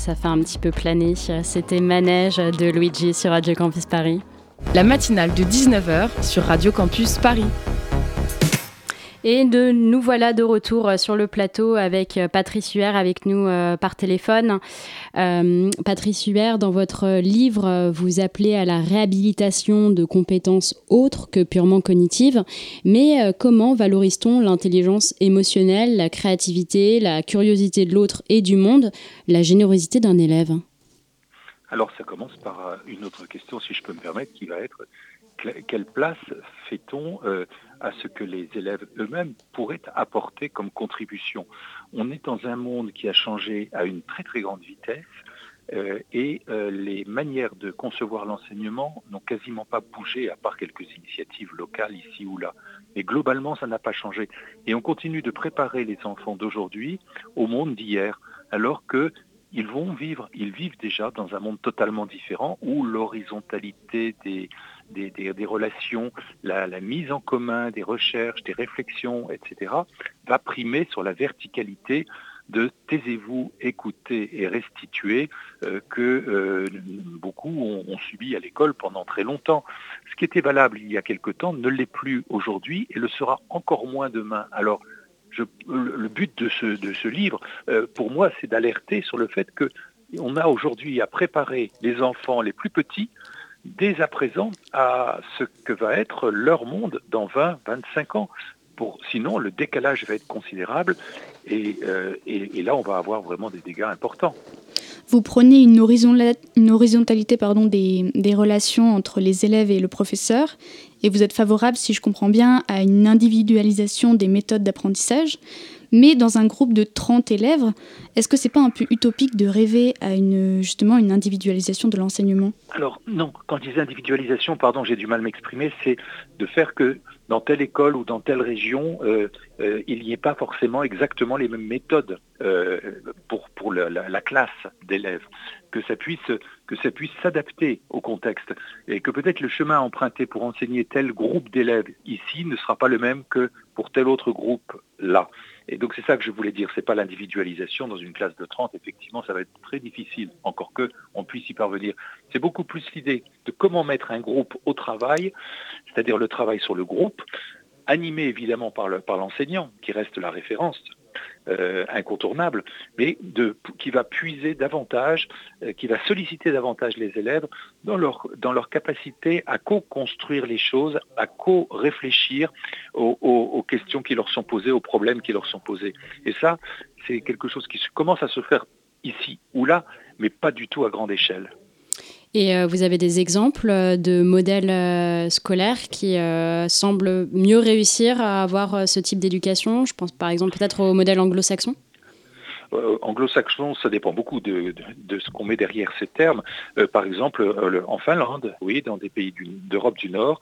ça fait un petit peu planer. C'était Manège de Luigi sur Radio Campus Paris. La matinale de 19h sur Radio Campus Paris. Et nous voilà de retour euh, sur le plateau avec euh, Patrice Huer avec nous euh, par téléphone. Patrice Huer, dans votre livre, vous appelez à la réhabilitation de compétences autres que purement cognitives. Mais comment valorise-t-on l'intelligence émotionnelle, la créativité, la curiosité de l'autre et du monde, la générosité d'un élève? Alors ça commence par une autre question, si je peux me permettre, qui va être quelle place fait-on à ce que les élèves eux-mêmes pourraient apporter comme contribution? On est dans un monde qui a changé à une très très grande vitesse euh, et euh, les manières de concevoir l'enseignement n'ont quasiment pas bougé à part quelques initiatives locales ici ou là. Mais globalement, ça n'a pas changé. Et on continue de préparer les enfants d'aujourd'hui au monde d'hier, alors que ils vont vivre, ils vivent déjà dans un monde totalement différent où l'horizontalité des, des, relations, la, mise en commun des recherches, des réflexions, etc., va primer sur la verticalité de taisez-vous, écoutez et restituez euh, que euh, beaucoup ont, subi à l'école pendant très longtemps. Ce qui était valable il y a quelque temps ne l'est plus aujourd'hui et le sera encore moins demain. Alors, le but de ce, livre, euh, pour moi, c'est d'alerter sur le fait que on a aujourd'hui à préparer les enfants les plus petits dès à présent à ce que va être leur monde dans 20, 25 ans. Pour, sinon, le décalage va être considérable et, euh, là, on va avoir vraiment des dégâts importants. Vous prenez une, horizontalité pardon, des, des, relations entre les élèves et le professeur, et vous êtes favorable, si je comprends bien, à une individualisation des méthodes d'apprentissage. Mais dans un groupe de 30 élèves, est-ce que c'est pas un peu utopique de rêver à une, justement une individualisation de l'enseignement? Alors non, quand je dis individualisation, pardon, j'ai du mal à m'exprimer, c'est de faire que dans telle école ou dans telle région, euh, euh, il n'y ait pas forcément exactement les mêmes méthodes euh, pour, pour la classe d'élèves, que ça puisse s'adapter au contexte et que peut-être le chemin emprunté pour enseigner tel groupe d'élèves ici ne sera pas le même que pour tel autre groupe là. Et donc c'est ça que je voulais dire, c'est pas l'individualisation dans une classe de 30, effectivement ça va être très difficile, encore que on puisse y parvenir. C'est beaucoup plus l'idée de comment mettre un groupe au travail, c'est-à-dire le travail sur le groupe, animé évidemment par l'enseignant, qui reste la référence, euh, incontournable, mais qui va puiser davantage, euh, qui va solliciter davantage les élèves dans leur, capacité à co-construire les choses, à co-réfléchir aux, questions qui leur sont posées, aux problèmes qui leur sont posés. Et ça, c'est quelque chose qui commence à se faire ici ou là, mais pas du tout à grande échelle. Et euh, vous avez des exemples euh, de modèles euh, scolaires qui semblent mieux réussir à avoir ce type d'éducation? Je pense par exemple peut-être au modèle anglo-saxon anglo-saxon, ça dépend beaucoup de, ce qu'on met derrière ces termes. par exemple, en Finlande, oui, dans des pays d'Europe du, Nord,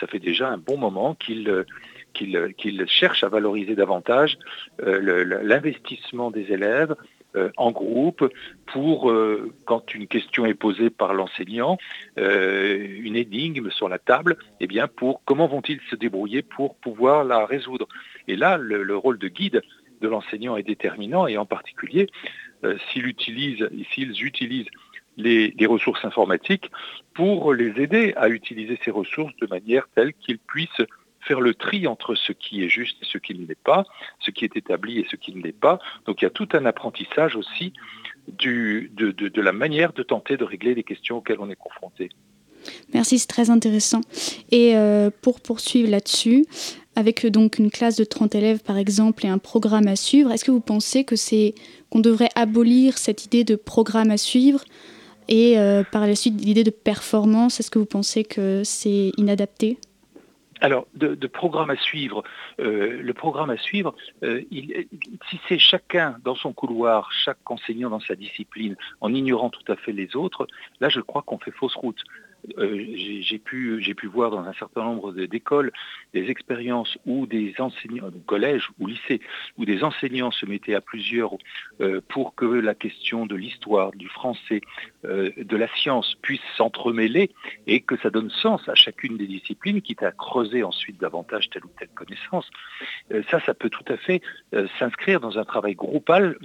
ça fait déjà un bon moment qu'ils qu'ils cherchent à valoriser davantage l'investissement des élèves euh, en groupe pour, euh, quand une question est posée par l'enseignant, euh, une énigme sur la table, eh bien, pour comment vont-ils se débrouiller pour pouvoir la résoudre. Et là, le, rôle de guide de l'enseignant est déterminant, et en particulier, s'ils utilisent, utilisent les, ressources informatiques pour les aider à utiliser ces ressources de manière telle qu'ils puissent faire le tri entre ce qui est juste et ce qui ne l'est pas, ce qui est établi et ce qui ne l'est pas. Donc il y a tout un apprentissage aussi de, la manière de tenter de régler les questions auxquelles on est confronté. Merci, c'est très intéressant. Et euh, pour poursuivre là-dessus, avec donc une classe de 30 élèves par exemple et un programme à suivre, est-ce que vous pensez que c'est qu'on devrait abolir cette idée de programme à suivre et euh, par la suite l'idée de performance Est-ce que vous pensez que c'est inadapté? Alors, de, programme à suivre, euh, le programme à suivre, euh, si c'est chacun dans son couloir, chaque enseignant dans sa discipline, en ignorant tout à fait les autres, là je crois qu'on fait fausse route. Euh, j'ai pu, pu voir dans un certain nombre d'écoles des expériences où des enseignants, collège ou lycée, où des enseignants se mettaient à plusieurs euh, pour que la question de l'histoire, du français, euh, de la science puisse s'entremêler et que ça donne sens à chacune des disciplines, quitte à creuser ensuite davantage telle ou telle connaissance. ça, ça peut tout à fait s'inscrire dans un travail groupal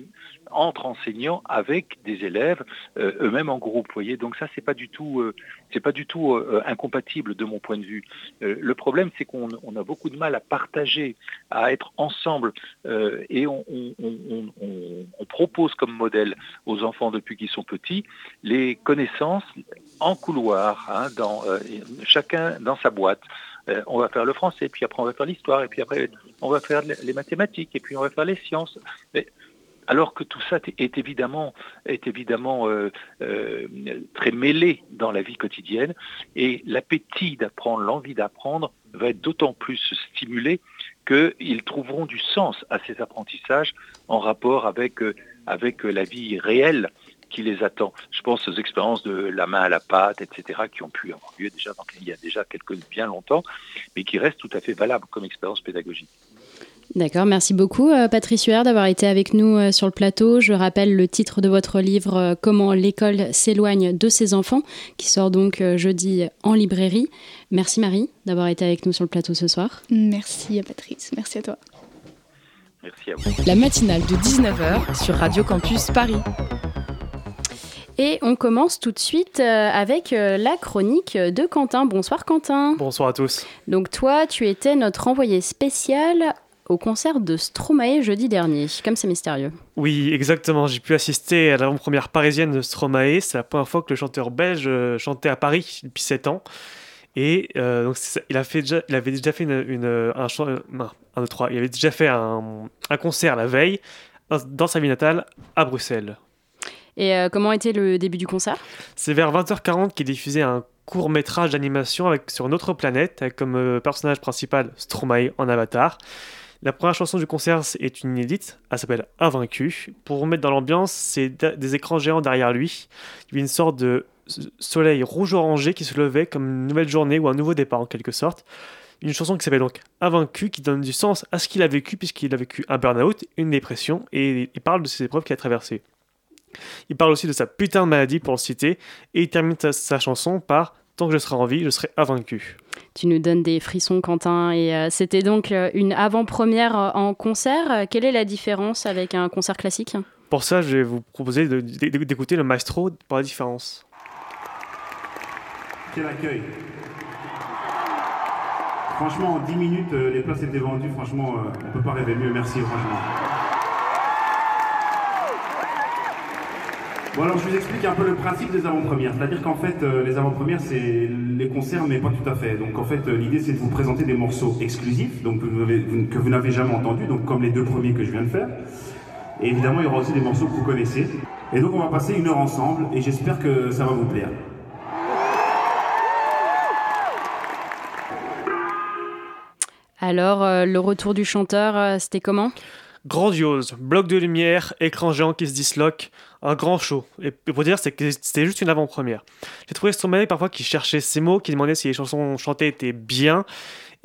entre enseignants avec des élèves euh, eux-mêmes en groupe. Voyez, donc ça c'est pas du tout, euh, c'est pas du tout euh, incompatible de mon point de vue. le problème c'est qu'on a beaucoup de mal à partager, à être ensemble, et on, propose comme modèle aux enfants depuis qu'ils sont petits les connaissances en couloir, hein, dans chacun dans sa boîte. on va faire le français, puis après on va faire l'histoire, et puis après on va faire les mathématiques, et puis on va faire les sciences alors que tout ça est évidemment, euh, euh, très mêlé dans la vie quotidienne, et l'appétit d'apprendre, l'envie d'apprendre va être d'autant plus stimulé qu'ils trouveront du sens à ces apprentissages en rapport avec, euh, la vie réelle qui les attend. Je pense aux expériences de la main à la pâte, etc., qui ont pu avoir lieu il y a déjà quelques bien longtemps, mais qui restent tout à fait valables comme expérience pédagogique. D'accord, merci beaucoup euh, Patrice Huer d'avoir été avec nous euh, sur le plateau. Je rappelle le titre de votre livre euh, Comment l'école s'éloigne de ses enfants, qui sort donc jeudi en librairie. Merci Marie d'avoir été avec nous sur le plateau ce soir. Merci à Patrice, merci à toi. Merci à vous. La matinale de 19h sur Radio Campus Paris. Et on commence tout de suite avec la chronique de Quentin. Bonsoir Quentin. Bonsoir à tous. Donc toi, tu étais notre envoyé spécial au concert de Stromae jeudi dernier, comme c'est mystérieux. Oui, exactement. J'ai pu assister à l'avant-première parisienne de Stromae. C'est la première fois que le chanteur belge euh, chantait à Paris depuis 7 ans. Et euh, donc il, a fait déjà, il avait déjà fait une, un, un, trois, il avait déjà fait un, un, concert la veille dans sa ville natale à Bruxelles. Et euh, comment était le début du concert? C'est vers 20h40 qu'il diffusait un court métrage d'animation sur une autre planète avec comme personnage principal Stromae en avatar. La première chanson du concert est une inédite, elle s'appelle Invaincu. Pour remettre dans l'ambiance, c'est des écrans géants derrière lui. Une sorte de soleil rouge-orangé qui se levait comme une nouvelle journée ou un nouveau départ en quelque sorte. Une chanson qui s'appelle donc Invaincu, qui donne du sens à ce qu'il a vécu, puisqu'il a vécu un burn-out, une dépression, et il parle de ses épreuves qu'il a traversées. Il parle aussi de sa putain de maladie, pour le citer, et il termine sa chanson par Tant que je serai en vie, je serai invaincu. Tu nous donnes des frissons, Quentin. Et euh, c'était donc euh, une avant-première euh, en concert. Quelle est la différence avec un concert classique? Pour ça, je vais vous proposer d'écouter le maestro pour la différence. Quel accueil Franchement, en 10 minutes, les places étaient vendues. Franchement, on ne peut pas rêver mieux. Merci, franchement. Bon alors je vous explique un peu le principe des avant-premières. C'est-à-dire qu'en fait, euh, les avant-premières, c'est les concerts, mais pas tout à fait. Donc en fait, euh, l'idée, c'est de vous présenter des morceaux exclusifs, donc que vous n'avez jamais entendus, donc comme les deux premiers que je viens de faire. Et évidemment, il y aura aussi des morceaux que vous connaissez. Et donc on va passer une heure ensemble, et j'espère que ça va vous plaire. Alors, euh, le retour du chanteur, c'était comment? Grandiose, bloc de lumière, écran géant qui se disloque, un grand show. Et pour dire, c'est que c'était juste une avant-première. J'ai trouvé Stromae parfois qui cherchait ses mots, qui demandait si les chansons chantées étaient bien.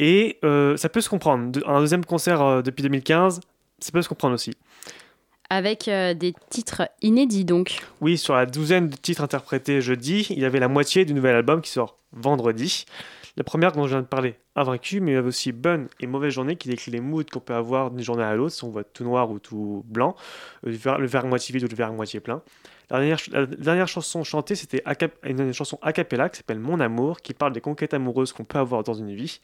Et euh, ça peut se comprendre. Un deuxième concert euh, depuis 2015, ça peut se comprendre aussi. Avec euh, des titres inédits donc. Oui, sur la douzaine de titres interprétés jeudi, il y avait la moitié du nouvel album qui sort vendredi. La première dont je viens de parler, Invaincu, mais il y avait aussi Bonne et Mauvaise Journée qui décrit les moods qu'on peut avoir d'une journée à l'autre, si on voit tout noir ou tout blanc, euh, le verre, moitié vide ou le verre moitié plein. La dernière, chanson chantée, c'était une chanson a cappella qui s'appelle Mon amour, qui parle des conquêtes amoureuses qu'on peut avoir dans une vie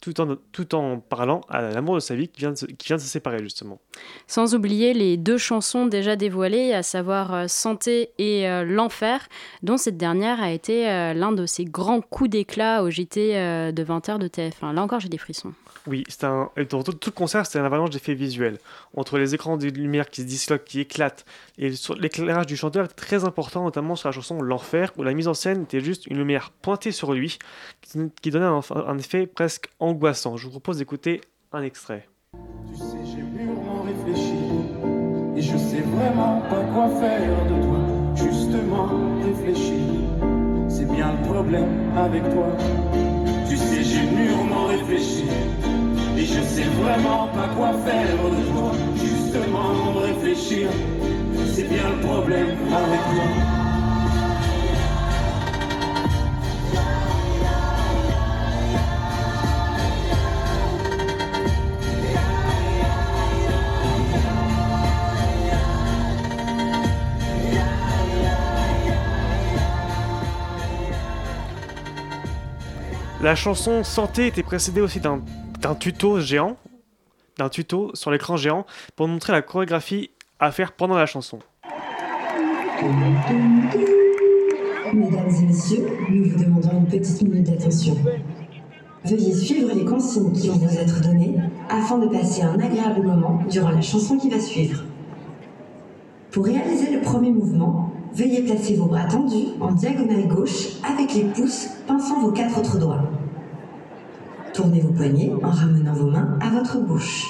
tout en, tout en parlant à l'amour de sa vie qui vient, de, qui vient de se séparer justement. Sans oublier les deux chansons déjà dévoilées, à savoir euh, Santé et euh, L'Enfer, dont cette dernière a été euh, l'un de ses grands coups d'éclat au JT de 20h de TF1. Là encore, j'ai des frissons. Oui, c'est un... Tout, tout, le concert, c'était un avalanche d'effets visuels. Entre les écrans de lumière qui se disloquent, qui éclatent, et l'éclairage du chanteur est très important, notamment sur la chanson L'Enfer, où la mise en scène était juste une lumière pointée sur lui, qui, donnait un, effet presque angoissant. Je vous propose d'écouter un extrait. C'est. Tu sais, j'ai mûrement réfléchi. Et je sais vraiment pas quoi faire de toi. Justement réfléchir C'est bien le problème avec toi. La chanson Santé était précédée aussi d'un tuto géant, d'un tuto sur l'écran géant pour montrer la chorégraphie à faire pendant la chanson. Mesdames et messieurs, nous vous demandons une petite minute d'attention. Veuillez suivre les consignes qui vont vous être données afin de passer un agréable moment durant la chanson qui va suivre. Pour réaliser le premier mouvement, veuillez placer vos bras tendus en diagonale gauche avec les pouces pinçant vos quatre autres doigts. Tournez vos poignets en ramenant vos mains à votre bouche.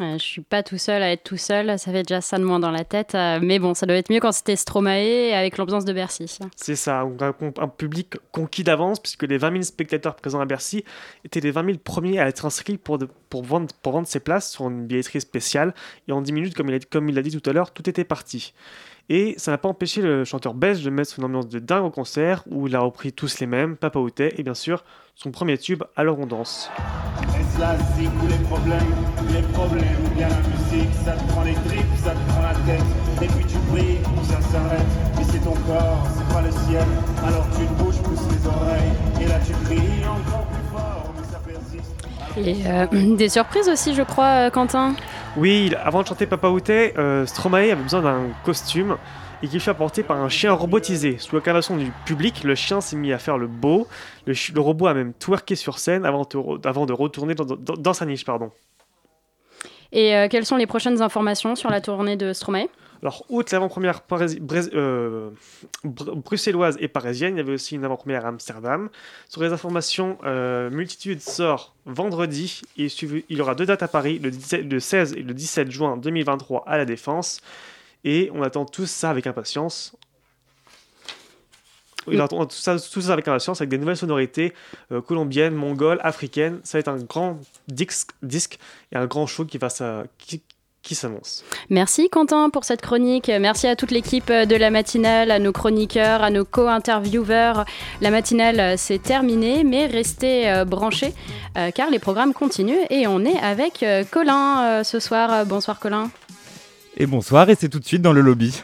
Je je suis pas tout seul à être tout seul, ça fait déjà ça de moins dans la tête. euh, mais bon, ça doit être mieux quand c'était Stromae avec l'ambiance de Bercy. C'est ça, un, un- un public conquis d'avance, puisque les 20 000 spectateurs présents à Bercy étaient les 20 000 premiers à être inscrits pour, de- pour, vendre, pour vendre ses places sur une billetterie spéciale. Et en 10 minutes, comme il a, comme il l'a dit tout à l'heure, tout était parti. Et ça n'a pas empêché le chanteur belge de mettre une ambiance de dingue au concert, où il a repris tous les mêmes, Papa Outé, et bien sûr, son premier tube, Alors on danse. Et euh, des surprises aussi, je crois, euh, Quentin. Oui, avant de chanter Papa Outé, euh, Stromae avait besoin d'un costume et qui fut apporté par un chien robotisé. Sous l'incarnation du public, le chien s'est mis à faire le beau. Le, robot a même twerké sur scène avant, de re- avant de retourner dans, dans- dans sa niche. Pardon. Et euh, quelles sont les prochaines informations sur la tournée de Stromae? Alors, outre l'avant-première euh, br- bruxelloise et parisienne, il y avait aussi une avant-première à Amsterdam. Sur les informations, euh, Multitude sort vendredi. Il y aura deux dates à Paris, le, 17 le 16 et le 17 juin 2023 à La Défense. Et on attend tous ça avec impatience. Il attend tout ça, ça avec impatience, avec des nouvelles sonorités euh, colombiennes, mongoles, africaines. Ça va être un grand disque, et un grand show qui, va qui, qui s'annonce. Merci Quentin pour cette chronique. Merci à toute l'équipe de la matinale, à nos chroniqueurs, à nos co-intervieweurs. La matinale, euh, c'est terminé, mais restez euh, branchés euh, car les programmes continuent et on est avec Colin ce soir. Bonsoir Colin. Et bonsoir, et c'est tout de suite dans le lobby.